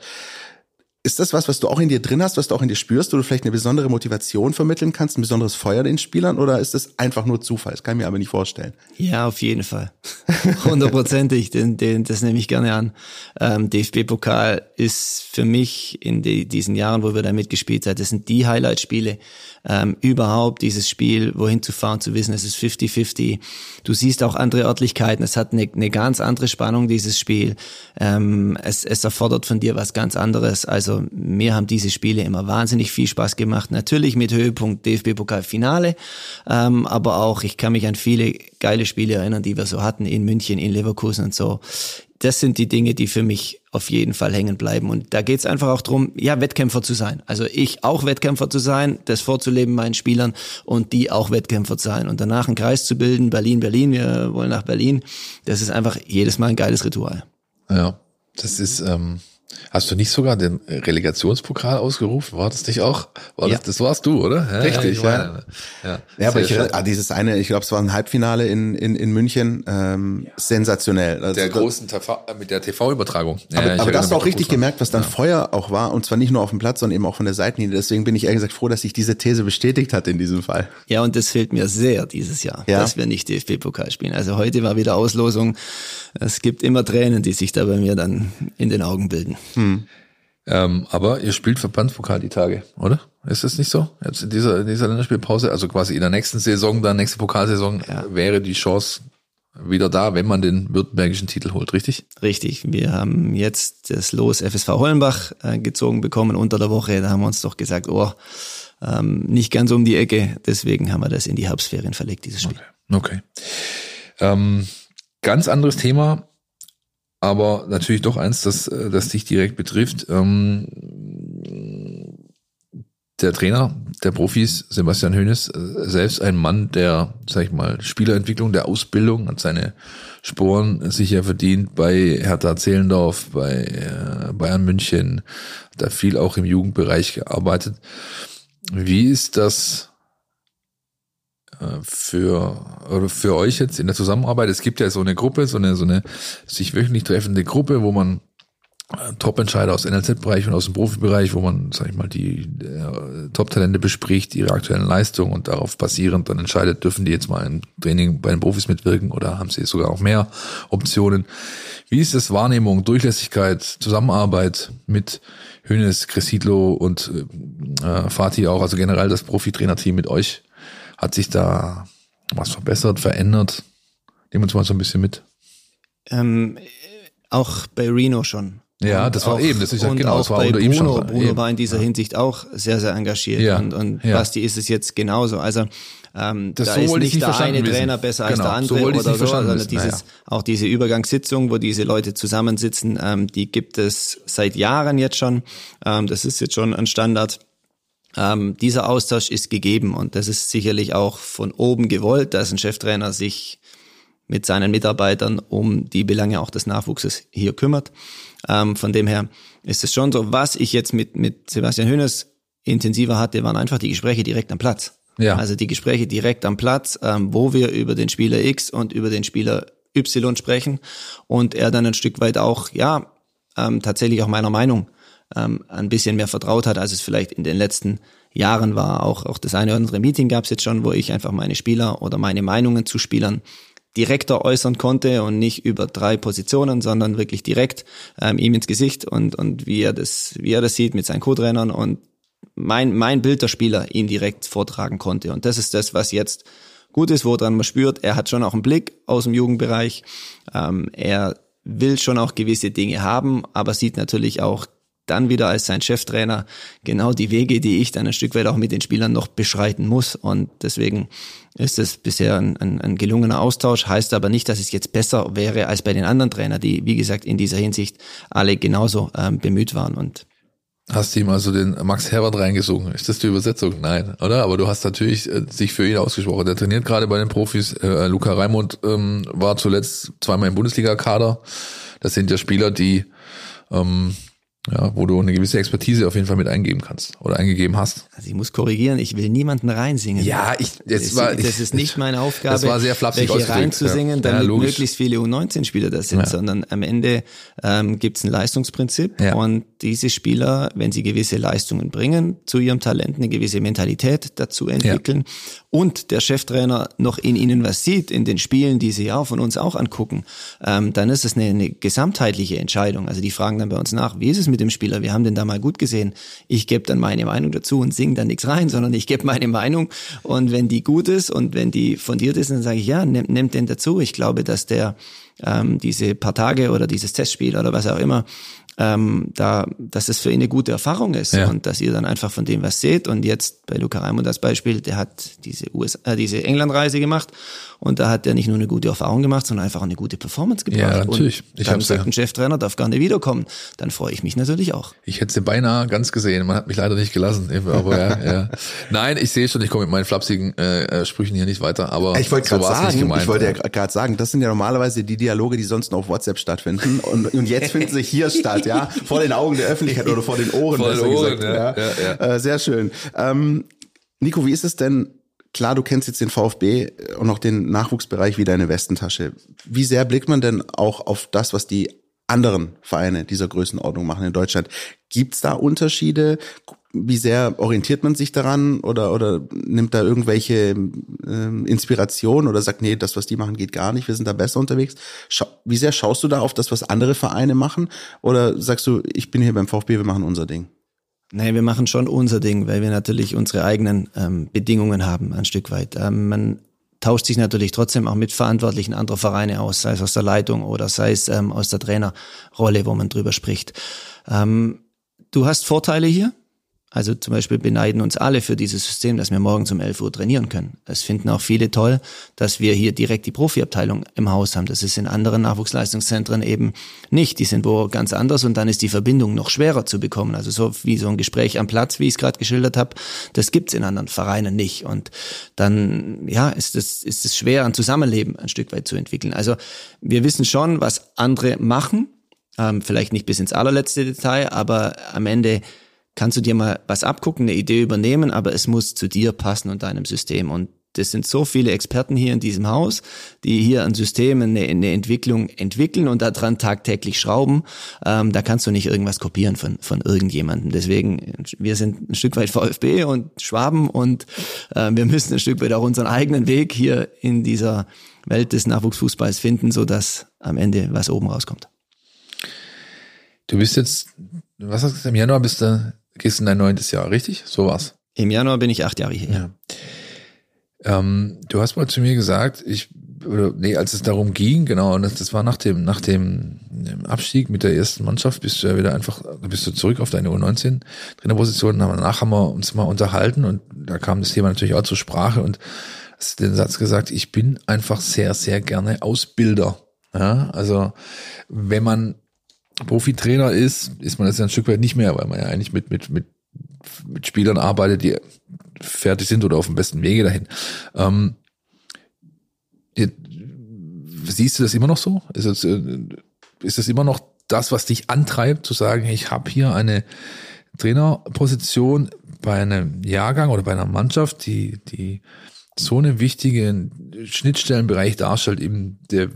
ist das was, was du auch in dir drin hast, was du auch in dir spürst, wo du vielleicht eine besondere Motivation vermitteln kannst, ein besonderes Feuer den Spielern oder ist das einfach nur Zufall? Das kann ich mir aber nicht vorstellen. Ja, auf jeden Fall. Hundertprozentig, den, den, das nehme ich gerne an. Ähm, DFB-Pokal ist für mich in die, diesen Jahren, wo wir da mitgespielt haben, das sind die Highlight-Spiele ähm, überhaupt, dieses Spiel, wohin zu fahren, zu wissen, es ist 50-50. Du siehst auch andere Örtlichkeiten, es hat eine, eine ganz andere Spannung, dieses Spiel. Ähm, es, es erfordert von dir was ganz anderes. Also mir haben diese Spiele immer wahnsinnig viel Spaß gemacht. Natürlich mit Höhepunkt DFB-Pokal-Finale, ähm, aber auch, ich kann mich an viele geile Spiele erinnern, die wir so hatten in München, in Leverkusen und so das sind die Dinge, die für mich auf jeden Fall hängen bleiben. Und da geht es einfach auch drum, ja, Wettkämpfer zu sein. Also ich auch Wettkämpfer zu sein, das vorzuleben meinen Spielern und die auch Wettkämpfer zu sein. Und danach einen Kreis zu bilden, Berlin, Berlin, wir wollen nach Berlin. Das ist einfach jedes Mal ein geiles Ritual. Ja, das ist, ähm, Hast du nicht sogar den Relegationspokal ausgerufen? War das nicht auch? War ja. das, das warst du, oder? Ja, Richtig, ja. Ja, ja. ja aber ich, ah, dieses eine, ich glaube, es war ein Halbfinale in, in, in München, ähm, sensationell. Also, der großen TV, mit der TV-Übertragung. aber, aber das auch richtig gemerkt, was dann Feuer auch war, und zwar nicht nur auf dem Platz, sondern eben auch von der Seitenlinie. Deswegen bin ich ehrlich gesagt froh, dass sich diese These bestätigt hat in diesem Fall. Ja, und das fehlt mir sehr dieses Jahr, dass wir nicht DFB-Pokal spielen. Also heute war wieder Auslosung. Es gibt immer Tränen, die sich da bei mir dann in den Augen bilden. Hm. Ähm, aber ihr spielt Verbandspokal die Tage, oder? Ist das nicht so? Jetzt in dieser, in dieser Länderspielpause, also quasi in der nächsten Saison, dann nächste Pokalsaison, ja. wäre die Chance wieder da, wenn man den württembergischen Titel holt, richtig? Richtig. Wir haben jetzt das Los FSV Hollenbach äh, gezogen bekommen unter der Woche. Da haben wir uns doch gesagt, oh, ähm, nicht ganz um die Ecke. Deswegen haben wir das in die Herbstferien verlegt, dieses Spiel. Okay. okay. Ähm, ganz anderes Thema aber natürlich doch eins, das, äh, das dich direkt betrifft. Ähm, der Trainer der Profis, Sebastian Hönes, äh, selbst ein Mann der, sag ich mal, Spielerentwicklung, der Ausbildung, hat seine Sporen sicher verdient bei Hertha Zehlendorf, bei äh, Bayern München, da viel auch im Jugendbereich gearbeitet. Wie ist das für, oder für euch jetzt in der Zusammenarbeit? Es gibt ja so eine Gruppe, so eine, so eine sich wöchentlich treffende Gruppe, wo man äh, Top-Entscheider aus NLZ-Bereich und aus dem Profibereich, wo man, sag ich mal, die äh, Top-Talente bespricht, ihre aktuellen Leistungen und darauf basierend dann entscheidet, dürfen die jetzt mal im Training bei den Profis mitwirken oder haben sie sogar auch mehr Optionen. Wie ist das Wahrnehmung, Durchlässigkeit, Zusammenarbeit mit Hönes, Cressidlo und äh, Fatih auch, also generell das Profitrainerteam mit euch? Hat sich da was verbessert, verändert? Nehmen wir uns mal so ein bisschen mit. Ähm, auch bei Reno schon. Ja, das war auch, eben, das ist ja genau, auch das war bei unter Bruno, ihm schon. Bruno eben. war in dieser Hinsicht auch sehr, sehr engagiert ja, und, und ja. Basti ist es jetzt genauso. Also ähm, das da so ist nicht, nicht der eine Trainer besser genau, als der andere so oder so, sondern dieses, naja. auch diese Übergangssitzung, wo diese Leute zusammensitzen, ähm, die gibt es seit Jahren jetzt schon. Ähm, das ist jetzt schon ein Standard. Ähm, dieser Austausch ist gegeben und das ist sicherlich auch von oben gewollt, dass ein Cheftrainer sich mit seinen Mitarbeitern um die Belange auch des Nachwuchses hier kümmert. Ähm, von dem her ist es schon so, was ich jetzt mit, mit Sebastian Hönes intensiver hatte, waren einfach die Gespräche direkt am Platz. Ja. Also die Gespräche direkt am Platz, ähm, wo wir über den Spieler X und über den Spieler Y sprechen und er dann ein Stück weit auch, ja, ähm, tatsächlich auch meiner Meinung ähm, ein bisschen mehr vertraut hat, als es vielleicht in den letzten Jahren war. Auch, auch das eine oder andere Meeting gab es jetzt schon, wo ich einfach meine Spieler oder meine Meinungen zu Spielern direkter äußern konnte und nicht über drei Positionen, sondern wirklich direkt ähm, ihm ins Gesicht und, und wie er das, wie er das sieht mit seinen Co-Trainern und mein, mein Bild der Spieler ihm direkt vortragen konnte. Und das ist das, was jetzt gut ist, woran man spürt, er hat schon auch einen Blick aus dem Jugendbereich. Ähm, er will schon auch gewisse Dinge haben, aber sieht natürlich auch dann wieder als sein Cheftrainer genau die Wege, die ich dann ein Stück weit auch mit den Spielern noch beschreiten muss. Und deswegen ist es bisher ein, ein, ein gelungener Austausch, heißt aber nicht, dass es jetzt besser wäre als bei den anderen Trainern, die, wie gesagt, in dieser Hinsicht alle genauso ähm, bemüht waren. Und Hast du ihm also den Max Herbert reingesungen? Ist das die Übersetzung? Nein, oder? Aber du hast natürlich äh, sich für ihn ausgesprochen. Der trainiert gerade bei den Profis. Äh, Luca Raimund ähm, war zuletzt zweimal im Bundesliga-Kader. Das sind ja Spieler, die ähm, ja, wo du eine gewisse Expertise auf jeden Fall mit eingeben kannst oder eingegeben hast. Also ich muss korrigieren, ich will niemanden reinsingen. Ja, ich das, war das ist nicht meine Aufgabe, das war sehr flapsig welche reinzusingen, ja. damit ja, möglichst viele U19-Spieler da sind, Ja. sondern am Ende ähm, gibt es ein Leistungsprinzip Ja. und diese Spieler, wenn sie gewisse Leistungen bringen, zu ihrem Talent eine gewisse Mentalität dazu entwickeln und der Cheftrainer noch in ihnen was sieht, in den Spielen, die sie ja von uns auch angucken, ähm, dann ist es eine, eine gesamtheitliche Entscheidung. Also die fragen dann bei uns nach, wie ist es mit dem Spieler? Wir haben den da mal gut gesehen. Ich gebe dann meine Meinung dazu und singe dann nichts rein, sondern ich gebe meine Meinung und wenn die gut ist und wenn die fundiert ist, dann sage ich, ja, nimm, nimm den dazu. Ich glaube, dass der ähm, diese paar Tage oder dieses Testspiel oder was auch immer, ähm, da, dass es für ihn eine gute Erfahrung ist Ja. und dass ihr dann einfach von dem was seht. Und jetzt bei Luca Raimund das Beispiel, der hat diese US, äh, diese Englandreise gemacht und da hat er nicht nur eine gute Erfahrung gemacht, sondern einfach auch eine gute Performance gebracht. Ja, natürlich. Und Ich dann sagt ja- ein Cheftrainer, darf gar nicht wiederkommen. Dann freue ich mich natürlich auch. Ich hätte sie beinahe ganz gesehen. Man hat mich leider nicht gelassen. Aber ja, ja. Nein, ich sehe schon, ich komme mit meinen flapsigen äh, äh, Sprüchen hier nicht weiter. Aber Ich wollte so gerade sagen, gemeint. ich wollte ja gerade sagen, das sind ja normalerweise die Dialoge, die sonst nur auf WhatsApp stattfinden und, und jetzt finden sie hier statt, ja, vor den Augen der Öffentlichkeit oder vor den Ohren, Vor den Ohren, gesagt. ja, ja, Äh, sehr schön. Ähm, Nico, wie ist es denn? Klar, du kennst jetzt den VfB und auch den Nachwuchsbereich wie deine Westentasche. Wie sehr blickt man denn auch auf das, was die anderen Vereine dieser Größenordnung machen in Deutschland? Gibt's da Unterschiede? Wie sehr orientiert man sich daran oder, oder nimmt da irgendwelche ähm, Inspiration oder sagt, nee, das, was die machen, geht gar nicht, wir sind da besser unterwegs? Schau, wie sehr schaust du da auf das, was andere Vereine machen? Oder sagst du, ich bin hier beim VfB, wir machen unser Ding? Nee, wir machen schon unser Ding, weil wir natürlich unsere eigenen ähm, Bedingungen haben, ein Stück weit. Ähm, man tauscht sich natürlich trotzdem auch mit Verantwortlichen anderer Vereine aus, sei es aus der Leitung oder sei es ähm, aus der Trainerrolle, wo man drüber spricht. Ähm, du hast Vorteile hier. Also zum Beispiel beneiden uns alle für dieses System, dass wir morgens um 11 Uhr trainieren können. Es finden auch viele toll, dass wir hier direkt die Profiabteilung im Haus haben. Das ist in anderen Nachwuchsleistungszentren eben nicht. Die sind wo ganz anders und dann ist die Verbindung noch schwerer zu bekommen. Also so wie so ein Gespräch am Platz, wie ich es gerade geschildert habe, das gibt's in anderen Vereinen nicht. Und dann ja ist es ist es schwer, ein Zusammenleben ein Stück weit zu entwickeln. Also wir wissen schon, was andere machen, ähm, vielleicht nicht bis ins allerletzte Detail, aber am Ende kannst du dir mal was abgucken, eine Idee übernehmen, aber es muss zu dir passen und deinem System. Und das sind so viele Experten hier in diesem Haus, die hier ein System, eine, eine Entwicklung entwickeln und daran tagtäglich schrauben. Ähm, da kannst du nicht irgendwas kopieren von, von irgendjemandem. Deswegen, wir sind ein Stück weit VfB und Schwaben und äh, wir müssen ein Stück weit auch unseren eigenen Weg hier in dieser Welt des Nachwuchsfußballs finden, sodass am Ende was oben rauskommt. Du bist jetzt, was hast du gesagt, im Januar bist du, gehst in dein neuntes Jahr, richtig? So war's. Im Januar bin ich acht Jahre hier. Ja. Ähm, du hast mal zu mir gesagt, ich, oder, nee, als es darum ging, genau, und das, das war nach dem, nach dem dem Abstieg mit der ersten Mannschaft, bist du ja wieder einfach, bist du zurück auf deine U19 Trainerposition, danach haben wir uns mal unterhalten und da kam das Thema natürlich auch zur Sprache und hast den Satz gesagt, ich bin einfach sehr, sehr gerne Ausbilder. Ja, also, wenn man Profitrainer ist, ist man das ja ein Stück weit nicht mehr, weil man ja eigentlich mit, mit, mit, mit Spielern arbeitet, die fertig sind oder auf dem besten Wege dahin. Ähm, siehst du das immer noch so? Ist das, äh, ist das immer noch das, was dich antreibt, zu sagen, ich habe hier eine Trainerposition bei einem Jahrgang oder bei einer Mannschaft, die, die so einen wichtigen Schnittstellenbereich darstellt, eben der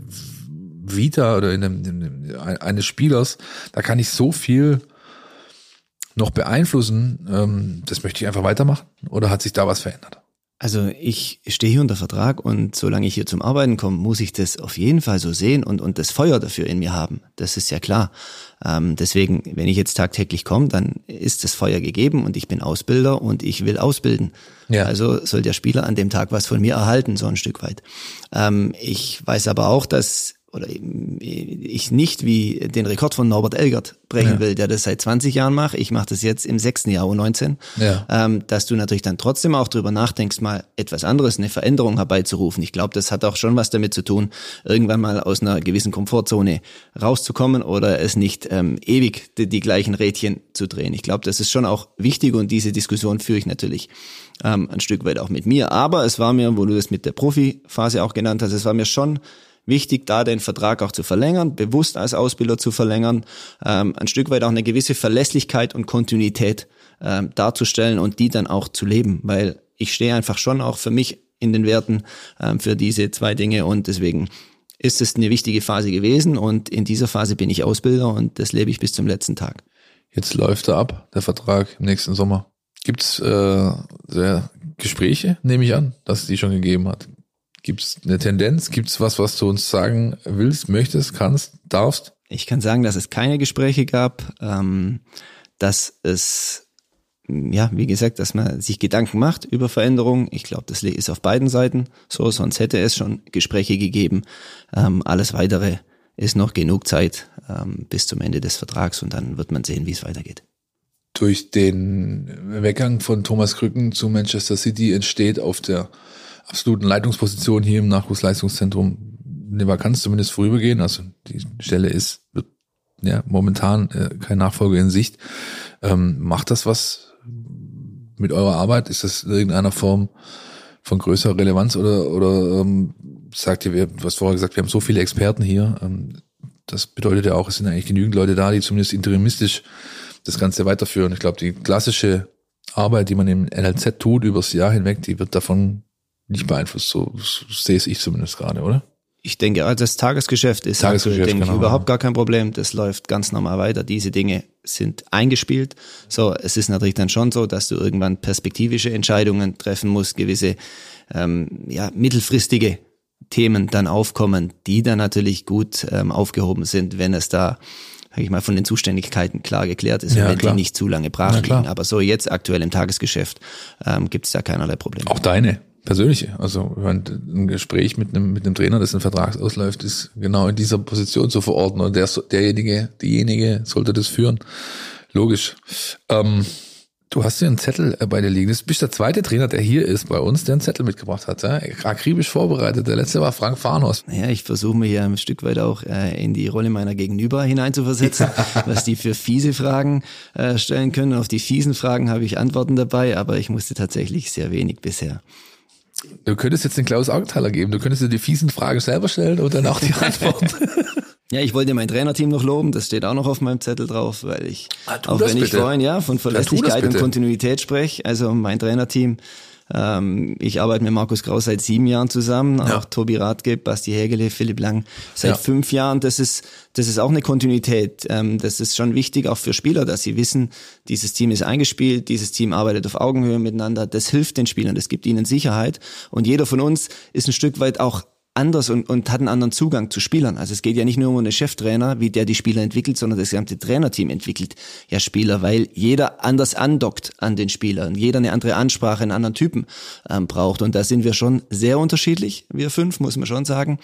Vita oder in einem, in einem, eines Spielers, da kann ich so viel noch beeinflussen, ähm, das möchte ich einfach weitermachen? Oder hat sich da was verändert? Also ich stehe hier unter Vertrag und solange ich hier zum Arbeiten komme, muss ich das auf jeden Fall so sehen und, und das Feuer dafür in mir haben. Das ist ja klar. Ähm, deswegen, wenn ich jetzt tagtäglich komme, dann ist das Feuer gegeben und ich bin Ausbilder und ich will ausbilden. Ja. Also soll der Spieler an dem Tag was von mir erhalten, so ein Stück weit. Ähm, ich weiß aber auch, dass oder ich nicht wie den Rekord von Norbert Elgert brechen Ja. will, der das seit 20 Jahren macht. Ich mache das jetzt im sechsten Jahr U19. Ja. Ähm, dass du natürlich dann trotzdem auch drüber nachdenkst, mal etwas anderes, eine Veränderung herbeizurufen. Ich glaube, das hat auch schon was damit zu tun, irgendwann mal aus einer gewissen Komfortzone rauszukommen oder es nicht ähm, ewig die, die gleichen Rädchen zu drehen. Ich glaube, das ist schon auch wichtig und diese Diskussion führe ich natürlich ähm, ein Stück weit auch mit mir. Aber es war mir, wo du das mit der Profiphase auch genannt hast, es war mir schon wichtig, da den Vertrag auch zu verlängern, bewusst als Ausbilder zu verlängern, ähm, ein Stück weit auch eine gewisse Verlässlichkeit und Kontinuität ähm, darzustellen und die dann auch zu leben, weil ich stehe einfach schon auch für mich in den Werten ähm, für diese zwei Dinge und deswegen ist es eine wichtige Phase gewesen und in dieser Phase bin ich Ausbilder und das lebe ich bis zum letzten Tag. Jetzt läuft er ab, der Vertrag im nächsten Sommer. Gibt's äh, sehr Gespräche, nehme ich an, dass es die schon gegeben hat? Gibt's eine Tendenz? Gibt's was, was du uns sagen willst, möchtest, kannst, darfst? Ich kann sagen, dass es keine Gespräche gab, ähm, dass es, ja, wie gesagt, dass man sich Gedanken macht über Veränderungen. Ich glaube, das ist auf beiden Seiten so, sonst hätte es schon Gespräche gegeben. Ähm, alles weitere ist noch genug Zeit ähm, bis zum Ende des Vertrags und dann wird man sehen, wie es weitergeht. Durch den Weggang von Thomas Krücken zu Manchester City entsteht auf der absoluten Leitungsposition hier im Nachwuchsleistungszentrum eine Vakanz zumindest vorübergehen. Also die Stelle ist wird, ja momentan äh, kein Nachfolger in Sicht. Ähm, macht das was mit eurer Arbeit? Ist das in irgendeiner Form von größerer Relevanz oder oder ähm, sagt ihr, wir, hast vorher gesagt, wir haben so viele Experten hier. Ähm, das bedeutet ja auch, es sind eigentlich genügend Leute da, die zumindest interimistisch das Ganze weiterführen. Ich glaube, die klassische Arbeit, die man im NLZ tut übers Jahr hinweg, die wird davon nicht beeinflusst. So, so sehe es ich zumindest gerade, oder? Ich denke, also das Tagesgeschäft ist Tagesgeschäft, aktuell, denke ich, genau, überhaupt ja. gar kein Problem. Das läuft ganz normal weiter. Diese Dinge sind eingespielt. So, es ist natürlich dann schon so, dass du irgendwann perspektivische Entscheidungen treffen musst, gewisse ähm, ja, mittelfristige Themen dann aufkommen, die dann natürlich gut ähm, aufgehoben sind, wenn es da sag ich mal, von den Zuständigkeiten klar geklärt ist Ja, und wenn klar. die nicht zu lange brach liegen. Aber so jetzt aktuell im Tagesgeschäft ähm, gibt es da keinerlei Probleme. Auch deine persönliche. Also ein Gespräch mit einem, mit einem Trainer, dessen Vertrag ausläuft, ist genau in dieser Position zu verorten. Und der, derjenige, diejenige sollte das führen. Logisch. Ähm, du hast hier einen Zettel äh, bei dir liegen. Du bist der zweite Trainer, der hier ist bei uns, der einen Zettel mitgebracht hat. Ja? Akribisch vorbereitet. Der letzte war Frank Farnhorst. Naja, ich versuche mir hier ein Stück weit auch äh, in die Rolle meiner Gegenüber hineinzuversetzen, was die für fiese Fragen äh, stellen können. Auf die fiesen Fragen habe ich Antworten dabei, aber ich musste tatsächlich sehr wenig bisher. Du könntest jetzt den Klaus Augenthaler geben. Du könntest dir die fiesen Fragen selber stellen und dann auch die Antworten. Ja, ich wollte mein Trainerteam noch loben, das steht auch noch auf meinem Zettel drauf, weil ich, Ah, auch wenn ich bitte. vorhin ja von Verlässlichkeit und bitte. Kontinuität spreche, also mein Trainerteam, ähm, ich arbeite mit Markus Kraus seit sieben Jahren zusammen, auch Ja. Tobi Radke, Basti Hägele, Philipp Lang seit Ja. fünf Jahren. Das ist, das ist auch eine Kontinuität. Ähm, das ist schon wichtig auch für Spieler, dass sie wissen, dieses Team ist eingespielt, dieses Team arbeitet auf Augenhöhe miteinander. Das hilft den Spielern, das gibt ihnen Sicherheit. Und jeder von uns ist ein Stück weit auch anders und, und hat einen anderen Zugang zu Spielern. Also es geht ja nicht nur um einen Cheftrainer, wie der die Spieler entwickelt, sondern das gesamte Trainerteam entwickelt ja Spieler, weil jeder anders andockt an den Spielern, jeder eine andere Ansprache, einen anderen Typen ähm, braucht. Und da sind wir schon sehr unterschiedlich, wir fünf, muss man schon sagen.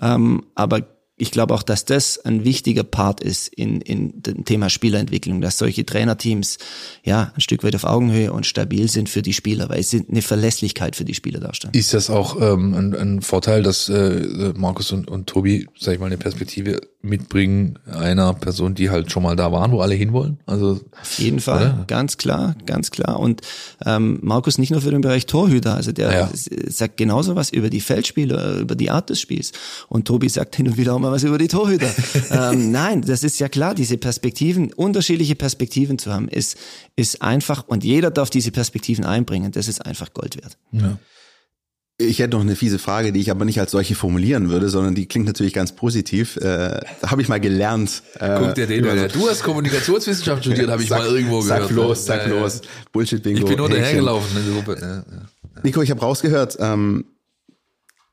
Ähm, aber ich glaube auch, dass das ein wichtiger Part ist in, in dem Thema Spielerentwicklung, dass solche Trainerteams ja ein Stück weit auf Augenhöhe und stabil sind für die Spieler, weil sie eine Verlässlichkeit für die Spieler darstellen. Ist das auch ähm, ein, ein Vorteil, dass äh, Markus und, und Tobi, sag ich mal, eine Perspektive mitbringen einer Person, die halt schon mal da waren, wo alle hinwollen? Also Auf jeden Fall, Oder? ganz klar, ganz klar. Und ähm, Markus nicht nur für den Bereich Torhüter, also der Ja. sagt genauso was über die Feldspiele, über die Art des Spiels. Und Tobi sagt hin und wieder auch mal was über die Torhüter. ähm, nein, das ist ja klar, diese Perspektiven, unterschiedliche Perspektiven zu haben, ist, ist einfach, und jeder darf diese Perspektiven einbringen, das ist einfach Gold wert. ja. Ich hätte noch eine fiese Frage, die ich aber nicht als solche formulieren würde, sondern die klingt natürlich ganz positiv. Äh, habe ich mal gelernt. Äh, Guck dir den an. Du hast Kommunikationswissenschaft studiert, habe ich sag, mal irgendwo sag gehört. los, sag Ja, ja. los. Bullshit-Bingo. Ich bin nur dahergelaufen in der Gruppe. Ja, ja. Nico, ich habe rausgehört, ähm,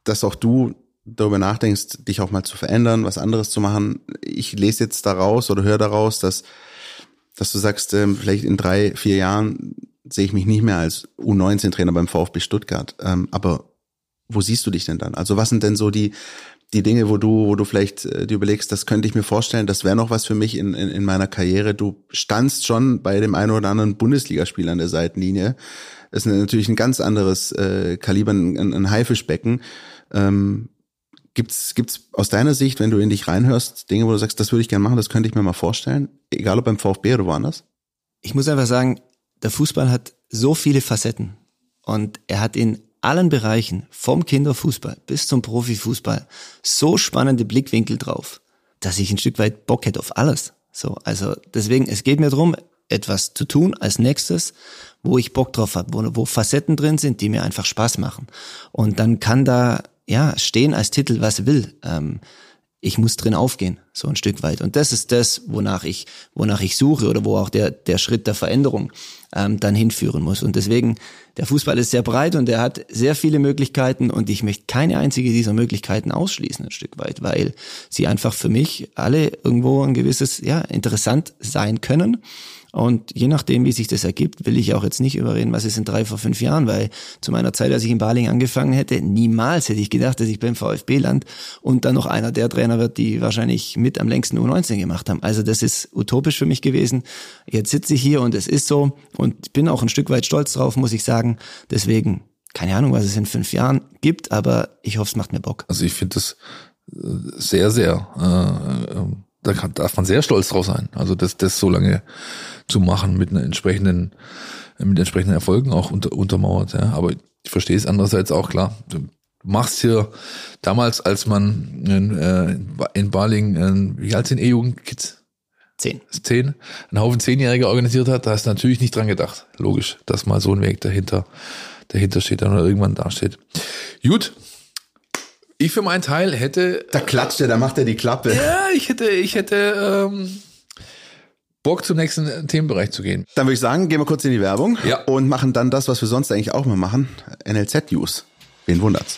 dass auch du darüber nachdenkst, dich auch mal zu verändern, was anderes zu machen. Ich lese jetzt daraus oder höre daraus, dass, dass du sagst, ähm, vielleicht in drei, vier Jahren sehe ich mich nicht mehr als U19-Trainer beim VfB Stuttgart. Ähm, aber wo siehst du dich denn dann? Also was sind denn so die, die Dinge, wo du, wo du vielleicht äh, dir überlegst, das könnte ich mir vorstellen, das wäre noch was für mich in, in, in meiner Karriere. Du standst schon bei dem einen oder anderen Bundesligaspiel an der Seitenlinie. Das ist natürlich ein ganz anderes äh, Kaliber, ein, ein Haifischbecken. Ähm, gibt's gibt's aus deiner Sicht, wenn du in dich reinhörst, Dinge, wo du sagst, das würde ich gerne machen, das könnte ich mir mal vorstellen, egal ob beim VfB oder woanders? Ich muss einfach sagen, der Fußball hat so viele Facetten und er hat in allen Bereichen, vom Kinderfußball bis zum Profifußball, so spannende Blickwinkel drauf, dass ich ein Stück weit Bock hätte auf alles. So, also deswegen, es geht mir darum, etwas zu tun als nächstes, wo ich Bock drauf habe, wo, wo Facetten drin sind, die mir einfach Spaß machen. Und dann kann da ja stehen als Titel, was will. Ähm, ich muss drin aufgehen, so ein Stück weit. Und das ist das, wonach ich, wonach ich suche oder wo auch der, der Schritt der Veränderung ähm, dann hinführen muss. Und deswegen, der Fußball ist sehr breit und er hat sehr viele Möglichkeiten und ich möchte keine einzige dieser Möglichkeiten ausschließen, ein Stück weit, weil sie einfach für mich alle irgendwo ein gewisses, ja, interessant sein können. Und je nachdem, wie sich das ergibt, will ich auch jetzt nicht überreden, was ist in drei, vor fünf Jahren, weil zu meiner Zeit, als ich in Baling angefangen hätte, niemals hätte ich gedacht, dass ich beim VfB land und dann noch einer der Trainer wird, die wahrscheinlich mit am längsten U19 gemacht haben. Also das ist utopisch für mich gewesen. Jetzt sitze ich hier und es ist so und bin auch ein Stück weit stolz drauf, muss ich sagen. Deswegen, keine Ahnung, was es in fünf Jahren gibt, aber ich hoffe, es macht mir Bock. Also ich finde das äh, sehr, sehr, äh, äh, da kann, darf man sehr stolz drauf sein. Also das, das so lange zu machen mit einer entsprechenden, mit entsprechenden Erfolgen auch unter, untermauert. Ja. Aber ich verstehe es andererseits auch klar. Du machst hier damals, als man in, äh, in Baling, äh, wie alt sind E-Jugendkids? Zehn. Zehn, einen Haufen Zehnjährige organisiert hat, da hast du natürlich nicht dran gedacht. Logisch, dass mal so ein Weg dahinter, dahinter steht dann oder irgendwann dasteht. Gut. Ich für meinen Teil hätte Da klatscht er, da macht er die Klappe. ja, ich hätte, ich hätte ähm, Bock zum nächsten Themenbereich zu gehen. Dann würde ich sagen, gehen wir kurz in die Werbung Ja. und machen dann das, was wir sonst eigentlich auch mal machen. NLZ News. Wen wundert's?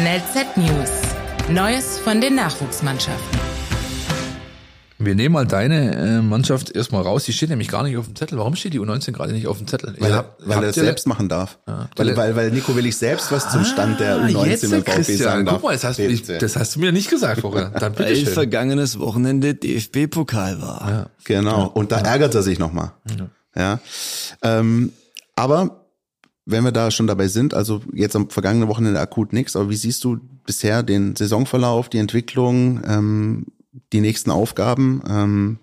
NLZ News. Neues von den Nachwuchsmannschaften. Wir nehmen mal deine äh, Mannschaft erstmal raus. Die steht nämlich gar nicht auf dem Zettel. Warum steht die U19 gerade nicht auf dem Zettel? Weil, er, habt- weil er selbst machen darf. weil, ihr- weil, weil Nico Willig selbst was zum Stand der Ah, U19 jetzt, VfB Christian, sagen darf. Guck mal, das hast, Bitte. das hast du mir nicht gesagt vorher. Dann bitte Weil schön. vergangenes Wochenende DFB-Pokal war. Genau. Und da ärgert er sich nochmal. Ja. Ähm, aber wenn wir da schon dabei sind, also jetzt am vergangenen Wochenende akut nichts, aber wie siehst du bisher den Saisonverlauf, die Entwicklung, ähm, die nächsten Aufgaben? Ähm,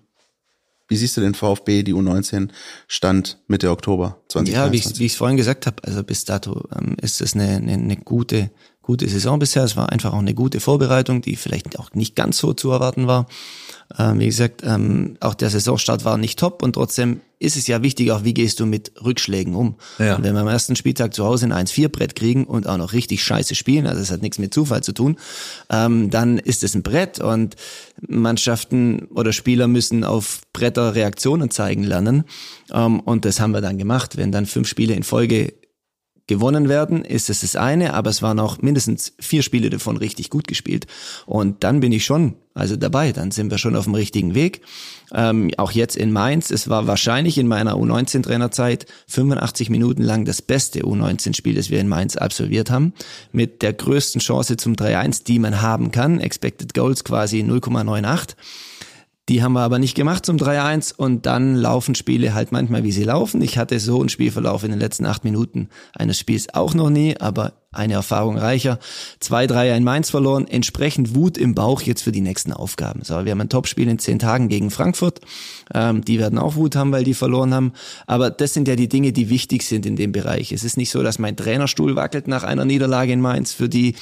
wie siehst du den VfB, die U19 Stand Mitte Oktober 2023? Ja, wie ich wie ich es vorhin gesagt habe, also bis dato ähm, ist es eine, eine, eine gute, gute Saison bisher. Es war einfach auch eine gute Vorbereitung, die vielleicht auch nicht ganz so zu erwarten war. Ähm, wie gesagt, ähm, auch der Saisonstart war nicht top und trotzdem ist es ja wichtig, auch wie gehst du mit Rückschlägen um. Ja. Und wenn wir am ersten Spieltag zu Hause ein 1-4-Brett kriegen und auch noch richtig scheiße spielen, also es hat nichts mit Zufall zu tun, ähm, dann ist es ein Brett und Mannschaften oder Spieler müssen auf Bretter Reaktionen zeigen lernen. Ähm, und das haben wir dann gemacht. Wenn dann fünf Spiele in Folge gewonnen werden, ist es das eine, aber es waren auch mindestens vier Spiele davon richtig gut gespielt. Und dann bin ich schon, also dabei, dann sind wir schon auf dem richtigen Weg. Ähm, auch jetzt in Mainz, es war wahrscheinlich in meiner U19-Trainerzeit 85 Minuten lang das beste U19-Spiel, das wir in Mainz absolviert haben, mit der größten Chance zum 3-1, die man haben kann, Expected Goals quasi 0,98 Die haben wir aber nicht gemacht zum 3-1 und dann laufen Spiele halt manchmal, wie sie laufen. Ich hatte so einen Spielverlauf in den letzten acht Minuten eines Spiels auch noch nie, aber eine Erfahrung reicher. 2-3 in Mainz verloren, entsprechend Wut im Bauch jetzt für die nächsten Aufgaben. So, wir haben ein Topspiel in zehn Tagen gegen Frankfurt. Ähm, die werden auch Wut haben, weil die verloren haben. Aber das sind ja die Dinge, die wichtig sind in dem Bereich. Es ist nicht so, dass mein Trainerstuhl wackelt nach einer Niederlage in Mainz, für die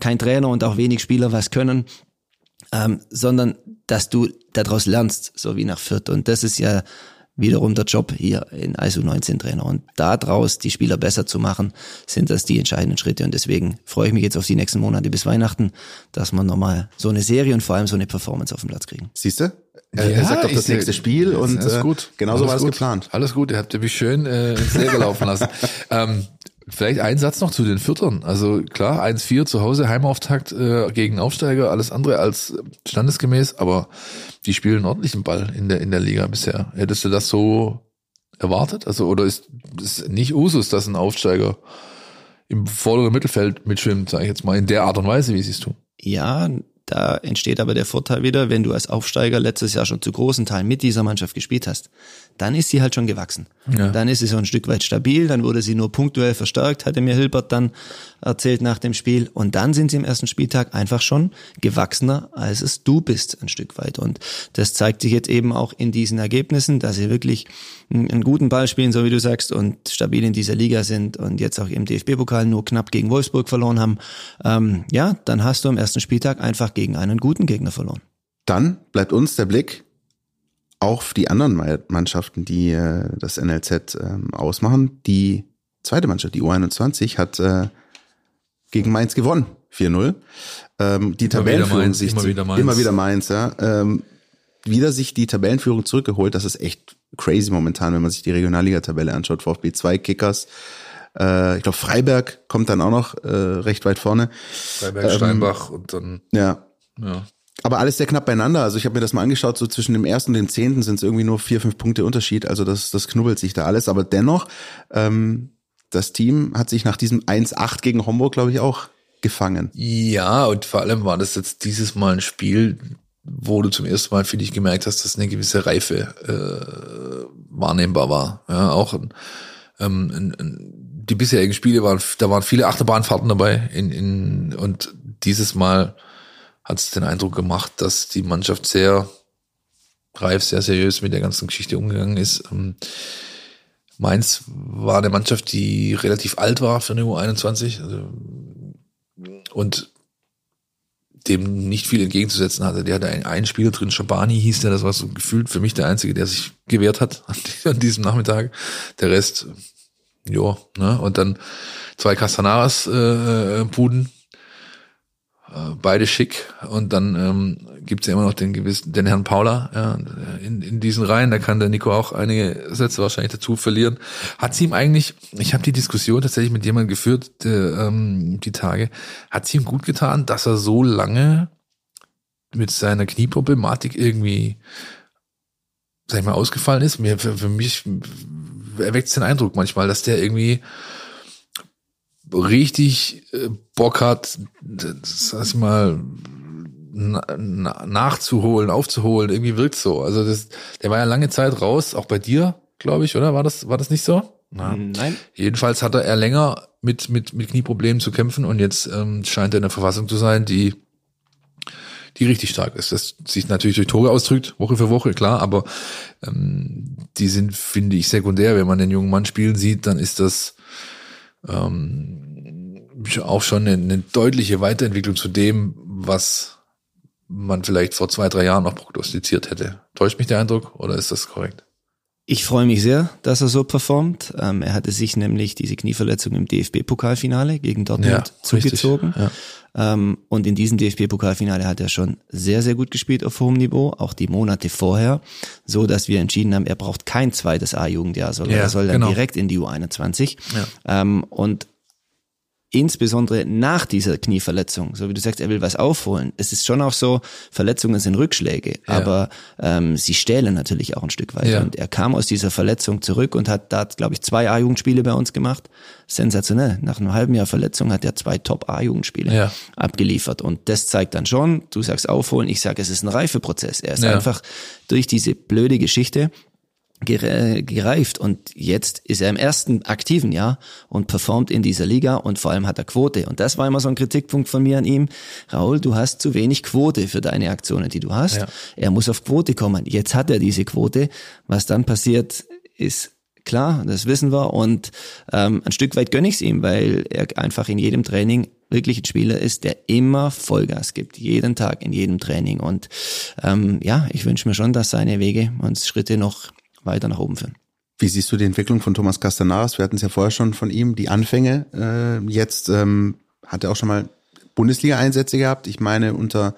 kein Trainer und auch wenig Spieler was können ähm, sondern dass du daraus lernst, so wie nach Fürth. Und das ist ja wiederum der Job hier in ISO 19 Trainer. Und daraus die Spieler besser zu machen, sind das die entscheidenden Schritte. Und deswegen freue ich mich jetzt auf die nächsten Monate bis Weihnachten, dass wir nochmal so eine Serie und vor allem so eine Performance auf dem Platz kriegen. Siehst du? Er, ja, er sagt auf das nächste Spiel und ist gut. Äh, genauso Alles war es geplant. Alles gut, ihr habt ja mich schön äh, ins Leere laufen lassen. ähm, Vielleicht ein Satz noch zu den Viertern. Also klar, 1-4 zu Hause, Heimauftakt äh, gegen Aufsteiger, alles andere als standesgemäß, aber die spielen ordentlichen Ball in der, in der Liga bisher. Hättest du das so erwartet? Also, oder ist es nicht Usus, dass ein Aufsteiger im vorderen Mittelfeld mitschwimmt, sage ich jetzt mal, in der Art und Weise, wie sie es tun? Ja, da entsteht aber der Vorteil wieder, wenn du als Aufsteiger letztes Jahr schon zu großen Teilen mit dieser Mannschaft gespielt hast, dann ist sie halt schon gewachsen. Ja. Dann ist sie so ein Stück weit stabil, dann wurde sie nur punktuell verstärkt, hatte mir Hilbert dann erzählt nach dem Spiel. Und dann sind sie im ersten Spieltag einfach schon gewachsener, als es du bist, ein Stück weit. Und das zeigt sich jetzt eben auch in diesen Ergebnissen, dass sie wirklich einen guten Ball spielen, so wie du sagst, und stabil in dieser Liga sind und jetzt auch im DFB-Pokal nur knapp gegen Wolfsburg verloren haben. Ähm, ja, dann hast du am ersten Spieltag einfach gegen einen guten Gegner verloren. Dann bleibt uns der Blick auf die anderen Mannschaften, die äh, das NLZ ähm, ausmachen. Die zweite Mannschaft, die U21, hat äh, gegen Mainz gewonnen, 4-0. Ähm, die Tabellenführung Mainz, sich immer wieder Mainz. immer wieder Mainz, ja. Ähm, wieder sich die Tabellenführung zurückgeholt. Das ist echt crazy momentan, wenn man sich die Regionalliga-Tabelle anschaut. VfB 2 Kickers. Äh, ich glaube, Freiberg kommt dann auch noch äh, recht weit vorne. Freiberg, Steinbach und dann, Ja, ja. Aber alles sehr knapp beieinander. Also ich habe mir das mal angeschaut, so zwischen dem ersten und dem zehnten sind es irgendwie nur vier, fünf Punkte Unterschied. Also das, das knubbelt sich da alles. Aber dennoch, ähm, das Team hat sich nach diesem 1-8 gegen Homburg, glaube ich, auch gefangen. Ja, und vor allem war das jetzt dieses Mal ein Spiel, wo du zum ersten Mal, finde ich, gemerkt hast, dass eine gewisse Reife äh, wahrnehmbar war. Ja, auch ein, ähm, ein, ein, die bisherigen Spiele waren, da waren viele Achterbahnfahrten dabei in, in, und dieses Mal hat es den Eindruck gemacht, dass die Mannschaft sehr reif, sehr seriös mit der ganzen Geschichte umgegangen ist. Ähm, Mainz war eine Mannschaft, die relativ alt war für eine U21 also, und dem nicht viel entgegenzusetzen hatte. Der hatte einen, einen Spieler drin, Schabani hieß der, das war so gefühlt für mich der Einzige, der sich gewehrt hat an, diesem Nachmittag. Der Rest, ja, ne? Und dann zwei Castanaras äh, äh, Buden, äh, beide schick. Und dann ähm, gibt's ja immer noch den gewissen, den Herrn Paula ja, in, in diesen Reihen. Da kann der Nico auch einige Sätze wahrscheinlich dazu verlieren. Hat sie ihm eigentlich, ich habe die Diskussion tatsächlich mit jemandem geführt, der, ähm, die Tage, hat sie ihm gut getan, dass er so lange mit seiner Knieproblematik irgendwie, sag ich mal, ausgefallen ist. Mir, für, für mich erweckt den Eindruck manchmal, dass der irgendwie richtig äh, Bock hat, das sag ich mal, na, na, nachzuholen, aufzuholen. Irgendwie wirkt so. Also das, der war ja lange Zeit raus, auch bei dir, glaube ich, oder? War das, war das nicht so? Na. Nein. Jedenfalls hatte er länger mit, mit, mit Knieproblemen zu kämpfen und jetzt ähm, scheint er in einer Verfassung zu sein, die, die richtig stark ist. Das sich natürlich durch Tore ausdrückt, Woche für Woche, klar, aber ähm, die sind, finde ich, sekundär. Wenn man den jungen Mann spielen sieht, dann ist das ähm, auch schon eine, eine deutliche Weiterentwicklung zu dem, was man vielleicht vor zwei, drei Jahren noch prognostiziert hätte. Täuscht mich der Eindruck oder ist das korrekt? Ich freue mich sehr, dass er so performt. Ähm, er hatte sich nämlich diese Knieverletzung im DFB-Pokalfinale gegen Dortmund Ja, zugezogen. richtig, Ähm, und in diesem DFB-Pokalfinale hat er schon sehr, sehr gut gespielt auf hohem Niveau, auch die Monate vorher, so dass wir entschieden haben, er braucht kein zweites A-Jugendjahr, sondern Ja, er soll dann genau. direkt in die U21. Ja. Ähm, und insbesondere nach dieser Knieverletzung, so wie du sagst, er will was aufholen. Es ist schon auch so, Verletzungen sind Rückschläge, Ja. aber ähm, sie stählen natürlich auch ein Stück weiter. Ja. Und er kam aus dieser Verletzung zurück und hat da, glaube ich, zwei A-Jugendspiele bei uns gemacht. Sensationell. Nach einem halben Jahr Verletzung hat er zwei Top-A-Jugendspiele Ja. abgeliefert. Und das zeigt dann schon, du sagst aufholen, ich sage, es ist ein Reifeprozess. Er ist einfach durch diese blöde Geschichte gereift und jetzt ist er im ersten aktiven Jahr und performt in dieser Liga und vor allem hat er Quote und das war immer so ein Kritikpunkt von mir an ihm. Raul, du hast zu wenig Quote für deine Aktionen, die du hast. Ja. Er muss auf Quote kommen. Jetzt hat er diese Quote. Was dann passiert, ist klar, das wissen wir und ähm, ein Stück weit gönne ich es ihm, weil er einfach in jedem Training wirklich ein Spieler ist, der immer Vollgas gibt, jeden Tag in jedem Training und ähm, ja, ich wünsche mir schon, dass seine Wege und Schritte noch weiter nach oben führen. Wie siehst du die Entwicklung von Thomas Castanaras? Wir hatten es ja vorher schon von ihm, die Anfänge. Äh, jetzt ähm, hat er auch schon mal Bundesliga-Einsätze gehabt. Ich meine, unter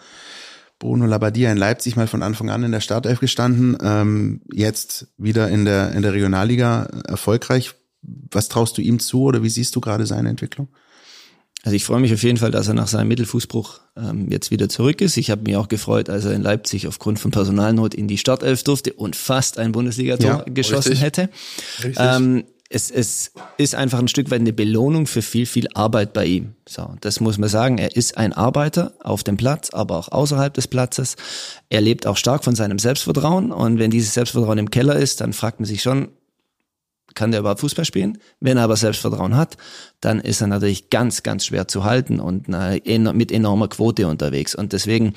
Bruno Labbadia in Leipzig mal von Anfang an in der Startelf gestanden. Ähm, jetzt wieder in der, in der Regionalliga erfolgreich. Was traust du ihm zu oder wie siehst du gerade seine Entwicklung? Also ich freue mich auf jeden Fall, dass er nach seinem Mittelfußbruch ähm, jetzt wieder zurück ist. Ich habe mich auch gefreut, als er in Leipzig aufgrund von Personalnot in die Startelf durfte und fast ein Bundesligator Ja, geschossen richtig. hätte. Richtig. Ähm, es, es ist einfach ein Stück weit eine Belohnung für viel, viel Arbeit bei ihm. So, das muss man sagen. Er ist ein Arbeiter auf dem Platz, aber auch außerhalb des Platzes. Er lebt auch stark von seinem Selbstvertrauen und wenn dieses Selbstvertrauen im Keller ist, dann fragt man sich schon, kann der überhaupt Fußball spielen? Wenn er aber Selbstvertrauen hat, dann ist er natürlich ganz, ganz schwer zu halten und äh, mit enormer Quote unterwegs. Und deswegen,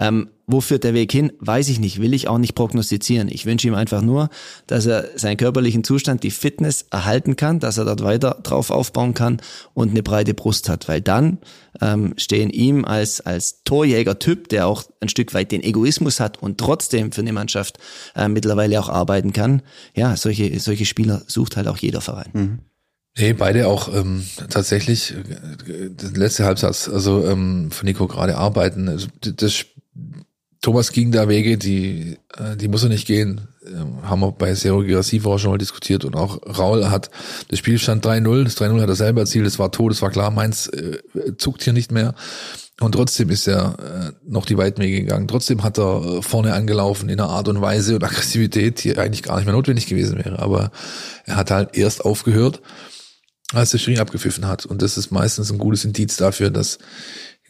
ähm, wo führt der Weg hin? Weiß ich nicht, will ich auch nicht prognostizieren. Ich wünsche ihm einfach nur, dass er seinen körperlichen Zustand, die Fitness erhalten kann, dass er dort weiter drauf aufbauen kann und eine breite Brust hat. Weil dann ähm, stehen ihm als, als Torjäger-Typ, der auch ein Stück weit den Egoismus hat und trotzdem für eine Mannschaft äh, mittlerweile auch arbeiten kann. Ja, solche, solche Spieler sucht halt auch jeder Verein. Nee, beide auch ähm, tatsächlich äh, der letzte Halbsatz, also ähm, von Nico gerade arbeiten. Also, das, Thomas ging da Wege, die, äh, die muss er nicht gehen. Ähm, haben wir bei Zero Girassi vorher schon mal diskutiert und auch Raul hat, das Spiel stand 3-0, das 3-0 hat er selber erzielt, das war tot, das war klar, Mainz äh, zuckt hier nicht mehr. Und trotzdem ist er äh, noch die weiten Wege gegangen. Trotzdem hat er äh, vorne angelaufen in einer Art und Weise und Aggressivität, die eigentlich gar nicht mehr notwendig gewesen wäre. Aber er hat halt erst aufgehört, als der Schiri abgepfiffen hat. Und das ist meistens ein gutes Indiz dafür, dass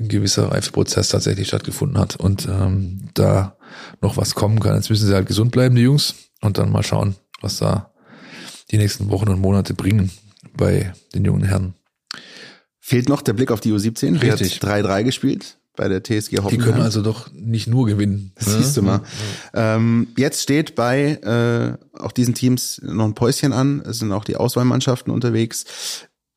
ein gewisser Reifeprozess tatsächlich stattgefunden hat und ähm, da noch was kommen kann. Jetzt müssen sie halt gesund bleiben, die Jungs, und dann mal schauen, was da die nächsten Wochen und Monate bringen bei den jungen Herren. Fehlt noch der Blick auf die U17. Die hat Richtig. 3-3 gespielt bei der TSG Die Hoffenheim. können also doch nicht nur gewinnen. Das siehst du mal. Ähm, jetzt steht bei äh, auch diesen Teams noch ein Päuschen an. Es sind auch die Auswahlmannschaften unterwegs.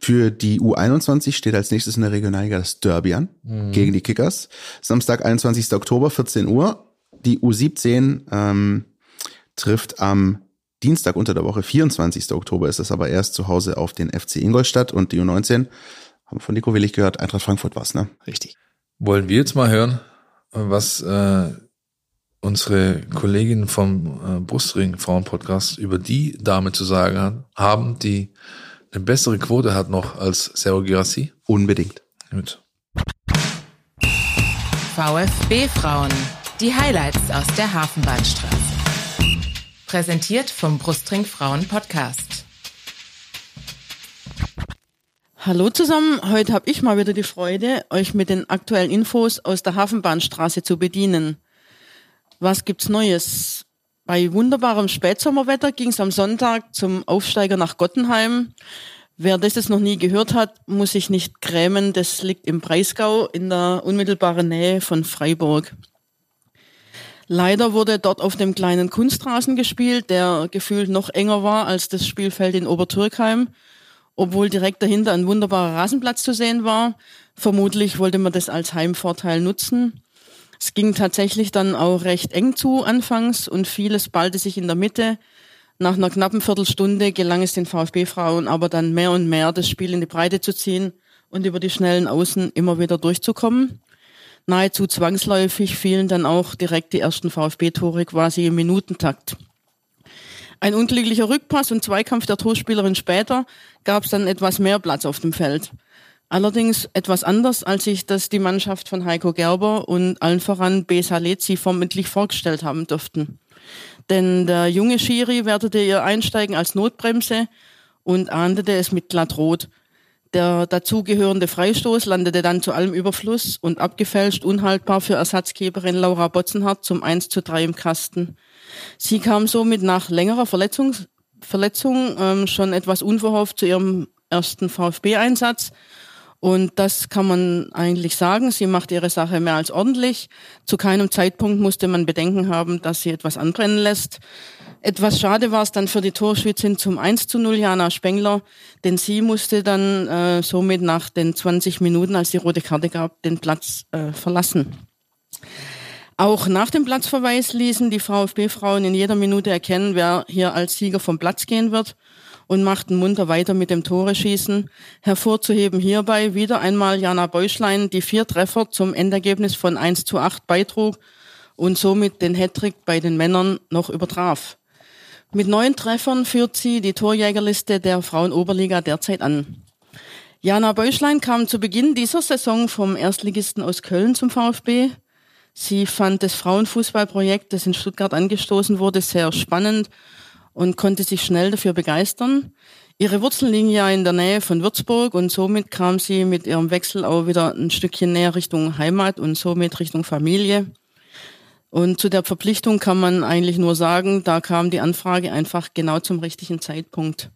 Für die U21 steht als nächstes in der Regionalliga das Derby an gegen die Kickers. Samstag, 21. Oktober, 14 Uhr. Die U17 ähm, trifft am Dienstag unter der Woche, 24. Oktober ist es aber erst zu Hause auf den FC Ingolstadt und die U19 haben wir von Nico Willig gehört, Eintracht Frankfurt war's, ne? Richtig. Wollen wir jetzt mal hören, was äh, unsere Kolleginnen vom äh, Brustring Frauen Podcast über die Dame zu sagen haben, die eine bessere Quote hat noch als Sergio Girassi? Unbedingt. Gut. VfB Frauen. Die Highlights aus der Hafenbahnstraße. Präsentiert vom Brustring Frauen Podcast. Hallo zusammen, heute habe ich mal wieder die Freude, euch mit den aktuellen Infos aus der Hafenbahnstraße zu bedienen. Was gibt's Neues? Bei wunderbarem Spätsommerwetter ging es am Sonntag zum Aufsteiger nach Gottenheim. Wer das jetzt noch nie gehört hat, muss sich nicht grämen. Das liegt im Breisgau in der unmittelbaren Nähe von Freiburg. Leider wurde dort auf dem kleinen Kunstrasen gespielt, der gefühlt noch enger war als das Spielfeld in Obertürkheim obwohl direkt dahinter ein wunderbarer Rasenplatz zu sehen war. Vermutlich wollte man das als Heimvorteil nutzen. Es ging tatsächlich dann auch recht eng zu anfangs und vieles ballte sich in der Mitte. Nach einer knappen Viertelstunde gelang es den VfB-Frauen aber dann mehr und mehr, das Spiel in die Breite zu ziehen und über die schnellen Außen immer wieder durchzukommen. Nahezu zwangsläufig fielen dann auch direkt die ersten VfB-Tore quasi im Minutentakt. Ein unglücklicher Rückpass und Zweikampf der Torspielerin später gab es dann etwas mehr Platz auf dem Feld. Allerdings etwas anders, als sich das die Mannschaft von Heiko Gerber und allen voran Besa Lezi vermutlich vorgestellt haben dürften. Denn der junge Schiri wertete ihr Einsteigen als Notbremse und ahndete es mit glattrot. Der dazugehörende Freistoß landete dann zu allem Überfluss und abgefälscht unhaltbar für Ersatzgeberin Laura Botzenhardt zum 1 zu 3 im Kasten. Sie kam somit nach längerer Verletzung, Verletzung ähm, schon etwas unverhofft zu ihrem ersten VfB-Einsatz und das kann man eigentlich sagen. Sie macht ihre Sache mehr als ordentlich. Zu keinem Zeitpunkt musste man Bedenken haben, dass sie etwas anbrennen lässt. Etwas schade war es dann für die Torschützin zum 1 zu 0, Jana Spengler, denn sie musste dann äh, somit nach den 20 Minuten, als die rote Karte gab, den Platz äh, verlassen. Auch nach dem Platzverweis ließen die VfB-Frauen in jeder Minute erkennen, wer hier als Sieger vom Platz gehen wird und machten munter weiter mit dem Tore-Schießen. Hervorzuheben hierbei wieder einmal Jana Beuschlein, die vier Treffer zum Endergebnis von 1 zu 8 beitrug und somit den Hattrick bei den Männern noch übertraf. Mit neun Treffern führt sie die Torjägerliste der Frauenoberliga derzeit an. Jana Beuschlein kam zu Beginn dieser Saison vom Erstligisten aus Köln zum VfB. Sie fand das Frauenfußballprojekt, das in Stuttgart angestoßen wurde, sehr spannend und konnte sich schnell dafür begeistern. Ihre Wurzeln liegen ja in der Nähe von Würzburg und somit kam sie mit ihrem Wechsel auch wieder ein Stückchen näher Richtung Heimat und somit Richtung Familie. Und zu der Verpflichtung kann man eigentlich nur sagen, da kam die Anfrage einfach genau zum richtigen Zeitpunkt.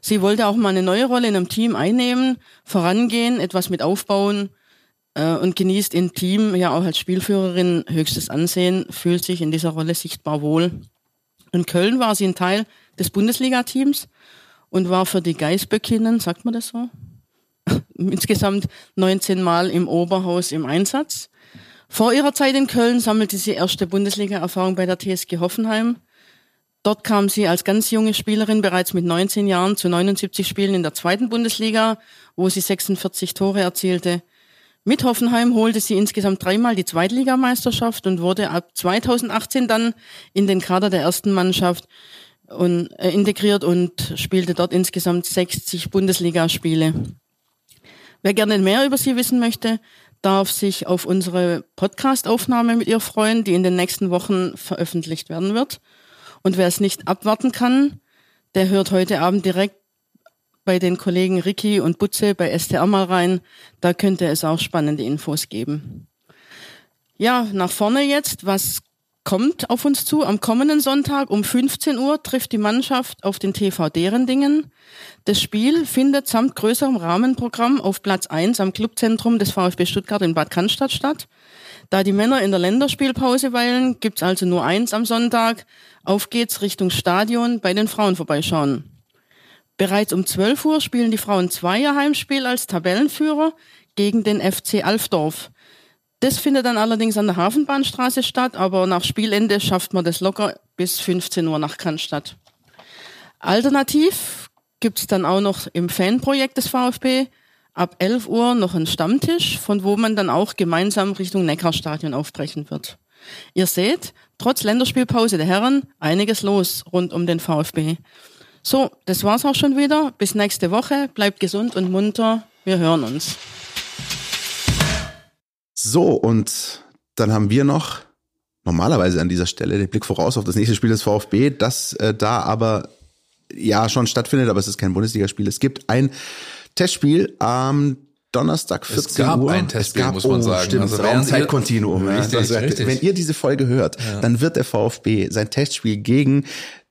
Sie wollte auch mal eine neue Rolle in einem Team einnehmen, vorangehen, etwas mit aufbauen äh, und genießt im Team ja auch als Spielführerin höchstes Ansehen, fühlt sich in dieser Rolle sichtbar wohl. In Köln war sie ein Teil des Bundesliga-Teams und war für die Geißböckinnen, sagt man das so, insgesamt 19 Mal im Oberhaus im Einsatz. Vor ihrer Zeit in Köln sammelte sie erste Bundesliga-Erfahrung bei der TSG Hoffenheim. Dort kam sie als ganz junge Spielerin bereits mit 19 Jahren zu 79 Spielen in der zweiten Bundesliga, wo sie 46 Tore erzielte. Mit Hoffenheim holte sie insgesamt dreimal die Zweitligameisterschaft und wurde ab 2018 dann in den Kader der ersten Mannschaft und, äh, integriert und spielte dort insgesamt 60 Bundesligaspiele. Wer gerne mehr über sie wissen möchte, darf sich auf unsere Podcast-Aufnahme mit ihr freuen, die in den nächsten Wochen veröffentlicht werden wird. Und wer es nicht abwarten kann, der hört heute Abend direkt bei den Kollegen Ricky und Butze bei STR mal rein. Da könnte es auch spannende Infos geben. Ja, nach vorne jetzt. Was kommt auf uns zu? Am kommenden Sonntag um 15 Uhr trifft die Mannschaft auf den TV Derendingen. Das Spiel findet samt größerem Rahmenprogramm auf Platz 1 am Clubzentrum des VfB Stuttgart in Bad Cannstatt statt. Da die Männer in der Länderspielpause weilen, gibt's also nur eins am Sonntag. Auf geht's Richtung Stadion bei den Frauen vorbeischauen. Bereits um 12 Uhr spielen die Frauen zweier Heimspiel als Tabellenführer gegen den FC Alfdorf. Das findet dann allerdings an der Hafenbahnstraße statt, aber nach Spielende schafft man das locker bis 15 Uhr nach Cannstatt. Alternativ gibt's dann auch noch im Fanprojekt des VfB ab 11 Uhr noch einen Stammtisch, von wo man dann auch gemeinsam Richtung Neckarstadion aufbrechen wird. Ihr seht, trotz Länderspielpause der Herren einiges los rund um den VfB. So, das war's auch schon wieder. Bis nächste Woche. Bleibt gesund und munter. Wir hören uns. So, und dann haben wir noch normalerweise an dieser Stelle den Blick voraus auf das nächste Spiel des VfB, das äh, da aber ja schon stattfindet, aber es ist kein Bundesligaspiel. Es gibt ein Testspiel am Donnerstag 14 es gab Uhr. ein Testspiel, es gab, muss man oh, sagen. Stimmt, Also Raumzeitkontinuum. Ja, Richtig, also, richtig. Wenn ihr diese Folge hört, dann wird der VfB sein Testspiel gegen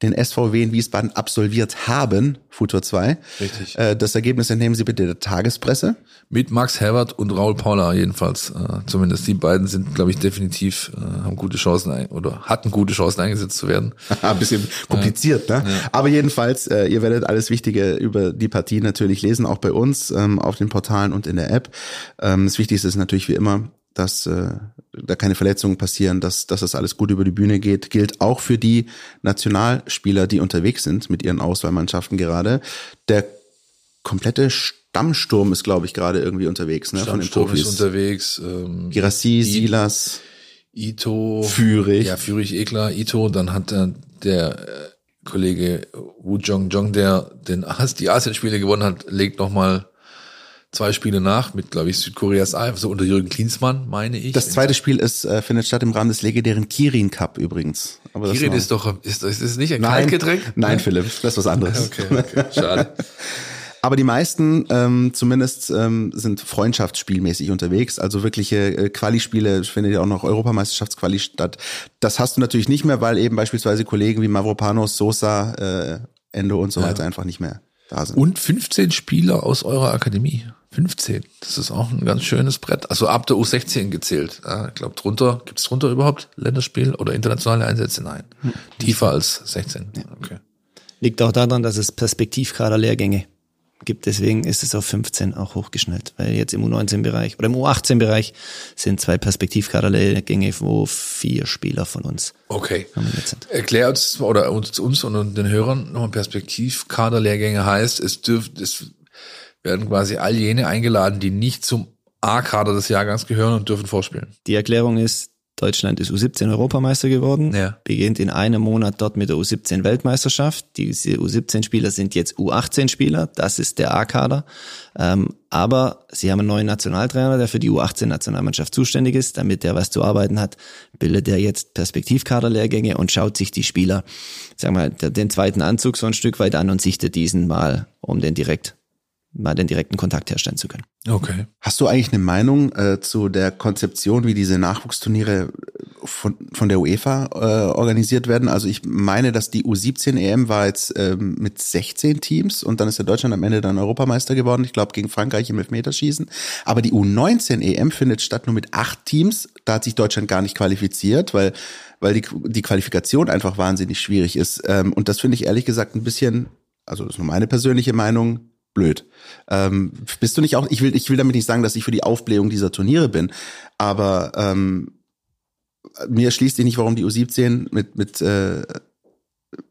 den SVW in Wiesbaden absolviert haben, Futur 2. Richtig. Äh, das Ergebnis entnehmen Sie bitte der Tagespresse. Mit Max Herbert und Raul Paula jedenfalls. Äh, zumindest die beiden sind, glaube ich, definitiv, äh, haben gute Chancen ein, oder hatten gute Chancen eingesetzt zu werden. Ein bisschen kompliziert, ne? Aber jedenfalls, äh, ihr werdet alles Wichtige über die Partie natürlich lesen, auch bei uns ähm, auf den Portalen und in der App. Ähm, das Wichtigste ist natürlich wie immer, dass äh, da keine Verletzungen passieren, dass, dass das alles gut über die Bühne geht. Gilt auch für die Nationalspieler, die unterwegs sind mit ihren Auswahlmannschaften gerade. Der komplette Stammsturm ist, glaube ich, gerade irgendwie unterwegs, ne? Von den Stammsturm ist Profis. unterwegs. Ähm, Girassi, I- Silas, Ito. Führig. Ja, Führig, eh klar. Ito, dann hat äh, der äh, Kollege Wu Jong Jong, der den As die Asien-Spiele gewonnen hat, legt nochmal zwei Spiele nach mit, glaube ich, Südkoreas A, so unter Jürgen Klinsmann, meine ich. Das zweite Spiel ist, äh, findet statt im Rahmen des legendären Kirin Cup übrigens. Aber Kirin noch- ist doch, ist, ist das nicht ein Nein, Kaltgetränk? nein, Philipp, das ist was anderes. Okay, okay, schade. Aber die meisten ähm, zumindest ähm, sind freundschaftsspielmäßig unterwegs. Also wirkliche äh, Quali-Spiele findet ja auch noch Europameisterschaftsquali statt. Das hast du natürlich nicht mehr, weil eben beispielsweise Kollegen wie Mavropanos, Sosa, äh, Endo und so weiter einfach nicht mehr da sind. Und 15 Spieler aus eurer Akademie. 15. Das ist auch ein ganz schönes Brett. Also ab der U16 gezählt. Ja, ich glaube, drunter, gibt es drunter überhaupt Länderspiel oder internationale Einsätze? Nein. Tiefer als 16. Okay. Liegt auch daran, dass es Perspektivkader-Lehrgänge gibt. Deswegen ist es auf 15 auch hochgeschnellt. Weil jetzt im U19-Bereich oder im U18-Bereich sind zwei Perspektivkader-Lehrgänge, wo vier Spieler von uns Okay. Erklär uns oder uns, uns und den Hörern nochmal Perspektivkaderlehrgänge heißt, es dürft, es werden quasi all jene eingeladen, die nicht zum A-Kader des Jahrgangs gehören und dürfen vorspielen. Die Erklärung ist, Deutschland ist U17 Europameister geworden, Ja. beginnt in einem Monat dort mit der U17 Weltmeisterschaft. Diese U17-Spieler sind jetzt U18-Spieler, das ist der A-Kader. Ähm, aber sie haben einen neuen Nationaltrainer, der für die U18-Nationalmannschaft zuständig ist. Damit der was zu arbeiten hat, bildet er jetzt Perspektivkaderlehrgänge und schaut sich die Spieler, sagen wir mal, den zweiten Anzug so ein Stück weit an und sichtet diesen mal, um den direkt, mal den direkten Kontakt herstellen zu können. Okay. Hast du eigentlich eine Meinung äh, zu der Konzeption, wie diese Nachwuchsturniere von, von der UEFA äh, organisiert werden? Also ich meine, dass die U17 EM war jetzt ähm, mit 16 Teams und dann ist ja Deutschland am Ende dann Europameister geworden. Ich glaube gegen Frankreich im Elfmeterschießen. Aber die U19 EM findet statt nur mit acht Teams. Da hat sich Deutschland gar nicht qualifiziert, weil weil die, die Qualifikation einfach wahnsinnig schwierig ist. Ähm, und das finde ich ehrlich gesagt ein bisschen, also das ist nur meine persönliche Meinung, blöd. Ähm, bist du nicht auch, ich will, ich will damit nicht sagen, dass ich für die Aufblähung dieser Turniere bin, aber ähm, mir schließt sich nicht, warum die U17 mit, mit, äh,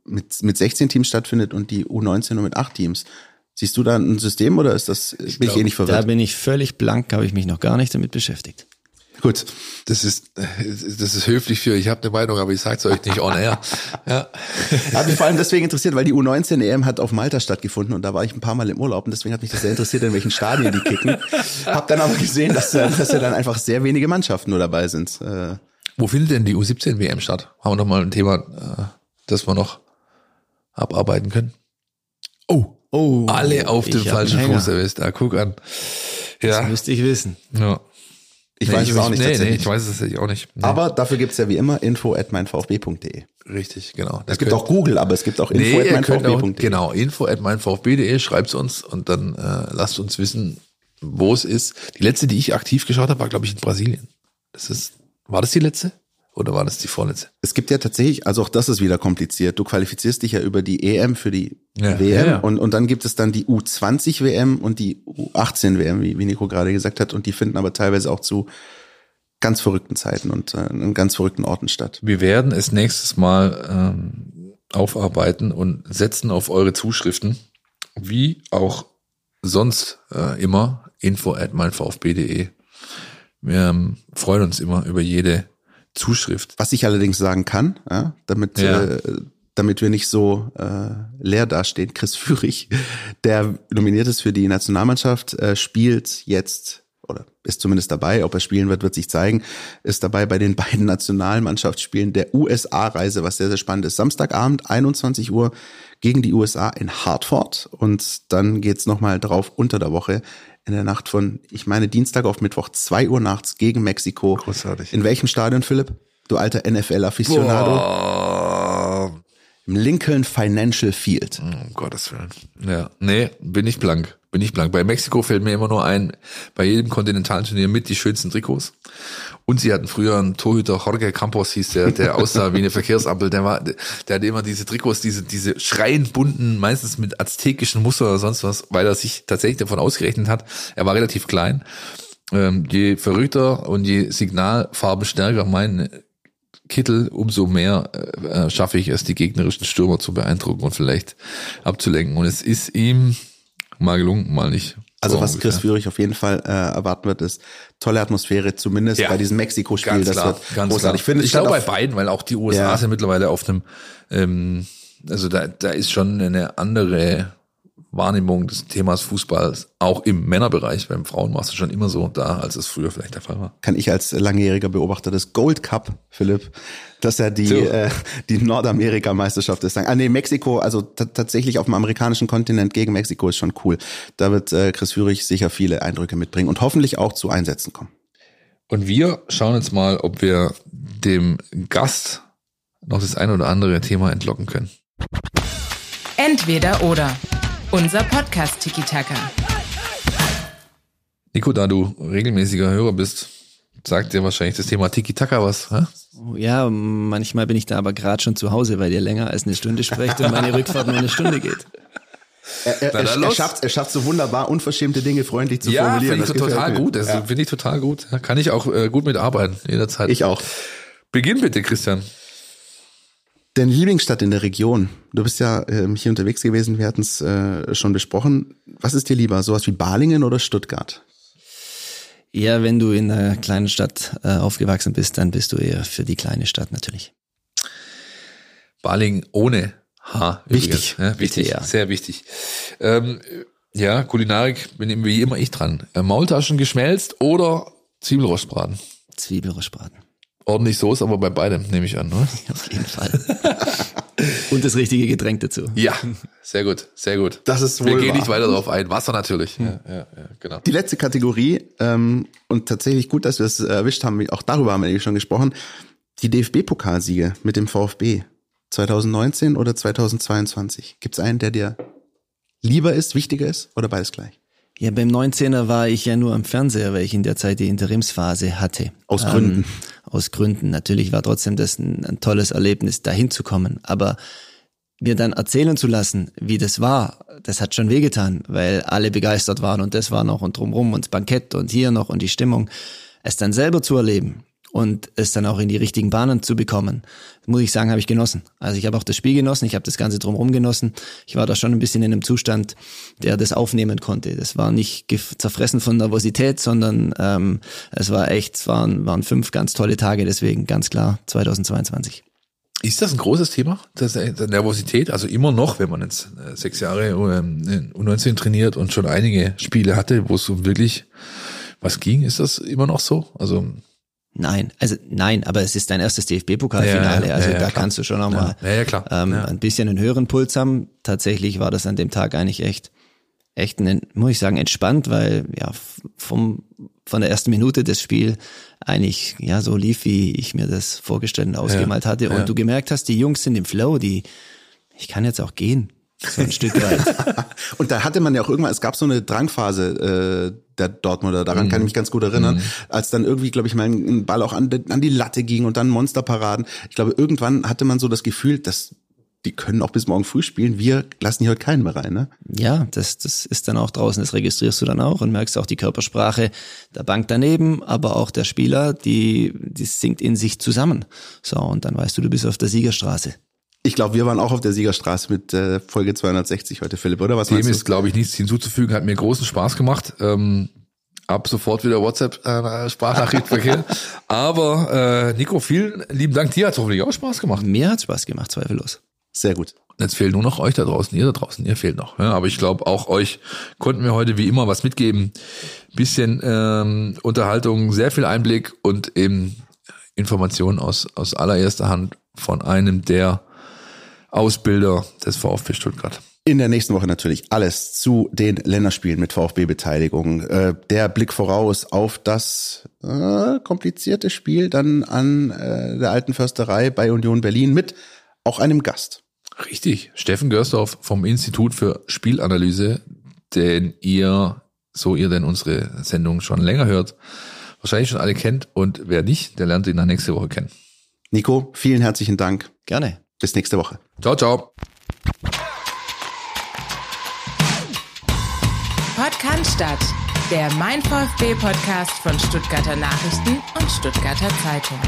mit, mit 16 Teams stattfindet und die U19 nur mit 8 Teams. Siehst du da ein System oder ist das, bin ich glaub, eh nicht Da verwirrt? bin ich völlig blank, habe ich mich noch gar nicht damit beschäftigt. Gut. Das ist, das ist höflich für, ich habe eine Meinung, aber ich sag's euch nicht on air. Ja. Hat mich vor allem deswegen interessiert, weil die U19 EM hat auf Malta stattgefunden und da war ich ein paar Mal im Urlaub und deswegen hat mich das sehr interessiert, in welchen Stadien die kicken. Hab dann aber gesehen, dass, dass ja dann einfach sehr wenige Mannschaften nur dabei sind. Äh, Wo findet denn die U17 WM statt? Haben wir noch mal ein Thema, äh, das wir noch abarbeiten können? Oh, Oh, alle auf dem falschen. Fuß erwischt. Da guck an. Das Ja. müsste ich wissen. ja. Ich Nee, weiß es auch nicht nee, nee, ich weiß es auch nicht. Nee. Aber dafür gibt's ja wie immer info at meinvfb.de. richtig, genau. Es gibt auch Google, aber es gibt auch info at meinvfb.de. genau, info at meinvfb.de, schreibt's uns und dann äh, lasst uns wissen, wo es ist. Die letzte, die ich aktiv geschaut habe, war, glaube ich, in Brasilien. Das ist, war das die letzte? Oder war das die vorletzte? Es gibt ja tatsächlich, also auch das ist wieder kompliziert. Du qualifizierst dich ja über die EM für die Ja, WM ja, ja. Und, und dann gibt es dann die U20 WM und die U18 WM, wie, wie Nico gerade gesagt hat. Und die finden aber teilweise auch zu ganz verrückten Zeiten und äh, an ganz verrückten Orten statt. Wir werden es nächstes Mal ähm, aufarbeiten und setzen auf eure Zuschriften, wie auch sonst äh, immer, info at meinvfb.de. Wir ähm, freuen uns immer über jede Zuschrift. Was ich allerdings sagen kann, ja, damit, Ja. äh, damit wir nicht so äh, leer dastehen, Chris Führig, der nominiert ist für die Nationalmannschaft, äh, spielt jetzt oder ist zumindest dabei, ob er spielen wird, wird sich zeigen, ist dabei bei den beiden Nationalmannschaftsspielen der USA-Reise, was sehr, sehr spannend ist. Samstagabend, 21 Uhr gegen die USA in Hartford und dann geht's nochmal drauf unter der Woche in der Nacht von, ich meine, Dienstag auf Mittwoch, 2 Uhr nachts gegen Mexiko. Großartig. In welchem Stadion, Philipp? Du alter NFL-Aficionado. Im Lincoln Financial Field. Um Gottes Willen. Ja, nee, bin ich blank. Bin ich blank. Bei Mexiko fällt mir immer nur ein, bei jedem Kontinentalturnier mit die schönsten Trikots. Und sie hatten früher einen Torhüter, Jorge Campos hieß der, der aussah wie eine Verkehrsampel. Der war, der hatte immer diese Trikots, diese, diese schreiend bunten, meistens mit aztekischen Muster oder sonst was, weil er sich tatsächlich davon ausgerechnet hat. Er war relativ klein. Ähm, je verrückter und je signalfarbenstärker mein Kittel, umso mehr äh, äh, schaffe ich es, die gegnerischen Stürmer zu beeindrucken und vielleicht abzulenken. Und es ist ihm mal gelungen, mal nicht. Also So was Chris ungefähr. Führig auf jeden Fall äh, erwarten wird, ist tolle Atmosphäre, zumindest Ja. bei diesem Mexiko-Spiel. Das klar, wird großartig. Ich finde, ich glaube bei beiden, weil auch die USA Ja. sind mittlerweile auf einem, ähm, also da, da ist schon eine andere Wahrnehmung des Themas Fußball auch im Männerbereich. Beim Frauen warst du schon immer so da, als es früher vielleicht der Fall war. Kann ich als langjähriger Beobachter des Gold Cup, Philipp, dass er die, so. äh, die Nordamerika-Meisterschaft ist. Ah nee, Mexiko, also tatsächlich auf dem amerikanischen Kontinent gegen Mexiko ist schon cool. Da wird äh, Chris Führig sicher viele Eindrücke mitbringen und hoffentlich auch zu Einsätzen kommen. Und wir schauen jetzt mal, ob wir dem Gast noch das ein oder andere Thema entlocken können. Entweder oder. Unser Podcast Tiki Taka. Nico, da du regelmäßiger Hörer bist, sagt dir wahrscheinlich das Thema Tiki Taka was. Hä? Ja, manchmal bin ich da aber gerade schon zu Hause, weil ihr länger als eine Stunde sprecht und meine Rückfahrt nur eine Stunde geht. Er, er, er, er schafft, er schafft so wunderbar unverschämte Dinge freundlich zu ja, formulieren. Ja, finde ich total gut. Das ja. finde ich total gut. Kann ich auch äh, gut mitarbeiten jederzeit. Ich auch. Beginn bitte, Christian. Deine Lieblingsstadt in der Region. Du bist ja ähm, hier unterwegs gewesen, wir hatten es äh, schon besprochen. Was ist dir lieber, sowas wie Balingen oder Stuttgart? Ja, wenn du in einer kleinen Stadt äh, aufgewachsen bist, dann bist du eher für die kleine Stadt natürlich. Balingen ohne H. Wichtig. Ja, wichtig, Bitte, ja. sehr wichtig. Ähm, ja, Kulinarik bin wie immer ich dran. Äh, Maultaschen geschmelzt oder Zwiebelrostbraten? Zwiebelrostbraten ordentlich Soße, aber bei beidem nehme ich an, ne? Auf jeden Fall. Und das richtige Getränk dazu. Ja, sehr gut, sehr gut. Das ist wohl Wir gehen nicht weiter darauf ein. Wasser natürlich. Ja, ja, ja, genau. Die letzte Kategorie, ähm, und tatsächlich gut, dass wir es erwischt haben, auch darüber haben wir schon gesprochen, die DFB-Pokalsiege mit dem VfB 2019 oder 2022. Gibt es einen, der dir lieber ist, wichtiger ist oder beides gleich? Ja, beim 19er war ich ja nur am Fernseher, weil ich in der Zeit die Interimsphase hatte. Aus Gründen. Ähm, aus Gründen. Natürlich war trotzdem das ein, ein tolles Erlebnis, dahin zu kommen. Aber mir dann erzählen zu lassen, wie das war, das hat schon wehgetan, weil alle begeistert waren und das war noch und drumrum und das Bankett und hier noch und die Stimmung. Es dann selber zu erleben, und es dann auch in die richtigen Bahnen zu bekommen, muss ich sagen, habe ich genossen. Also ich habe auch das Spiel genossen, ich habe das Ganze drumherum genossen. Ich war da schon ein bisschen in einem Zustand, der das aufnehmen konnte. Das war nicht zerfressen von Nervosität, sondern ähm, es war echt, es waren, waren fünf ganz tolle Tage, deswegen ganz klar 2022. Ist das ein großes Thema, das, äh, Nervosität? Also immer noch, wenn man jetzt äh, sechs Jahre ähm, U19 trainiert und schon einige Spiele hatte, wo es so wirklich was ging, ist das immer noch so? Also Nein, also nein, aber es ist dein erstes DFB-Pokalfinale, ja, also ja, ja, da klar. kannst du schon auch mal ähm, ein bisschen einen höheren Puls haben. Tatsächlich war das an dem Tag eigentlich echt, echt, muss ich sagen, entspannt, weil ja vom von der ersten Minute des Spiel eigentlich ja so lief, wie ich mir das vorgestellt und ausgemalt hatte. Und du gemerkt hast, die Jungs sind im Flow, die ich kann jetzt auch gehen. So ein Stück weit. und da hatte man ja auch irgendwann, es gab so eine Drangphase äh, der Dortmunder, daran mhm. kann ich mich ganz gut erinnern, mhm. als dann irgendwie, glaube ich, mal ein Ball auch an, an die Latte ging und dann Monsterparaden. Ich glaube, irgendwann hatte man so das Gefühl, dass die können auch bis morgen früh spielen. Wir lassen hier heute keinen mehr rein, ne? Ja, das, das ist dann auch draußen, das registrierst du dann auch und merkst auch die Körpersprache der Bank daneben, aber auch der Spieler, die, die sinkt in sich zusammen. So, und dann weißt du, du bist auf der Siegerstraße. Ich glaube, wir waren auch auf der Siegerstraße mit äh, Folge 260 heute, Philipp, oder was Dem ist, glaube ich, nichts hinzuzufügen. Hat mir großen Spaß gemacht. Ähm, ab sofort wieder WhatsApp-Sprachnachrichtverkehr. Äh, Aber äh, Nico, vielen lieben Dank. Dir hat hoffentlich auch Spaß gemacht. Mir hat Spaß gemacht, zweifellos. Sehr gut. Jetzt fehlt nur noch euch da draußen, ihr da draußen, ihr fehlt noch. Ja, aber ich glaube, auch euch konnten wir heute wie immer was mitgeben. Bisschen ähm, Unterhaltung, sehr viel Einblick und eben Informationen aus, aus allererster Hand von einem der Ausbilder des VfB Stuttgart. In der nächsten Woche natürlich alles zu den Länderspielen mit VfB-Beteiligung. Äh, der Blick voraus auf das äh, komplizierte Spiel dann an äh, der alten Försterei bei Union Berlin mit auch einem Gast. Richtig, Steffen Görsdorf vom Institut für Spielanalyse, den ihr, so ihr denn unsere Sendung schon länger hört, wahrscheinlich schon alle kennt und wer nicht, der lernt ihn dann nächste Woche kennen. Nico, vielen herzlichen Dank. Gerne. Bis nächste Woche. Ciao, ciao. Podcast, der Mein VfB Podcast von Stuttgarter Nachrichten und Stuttgarter Zeitung.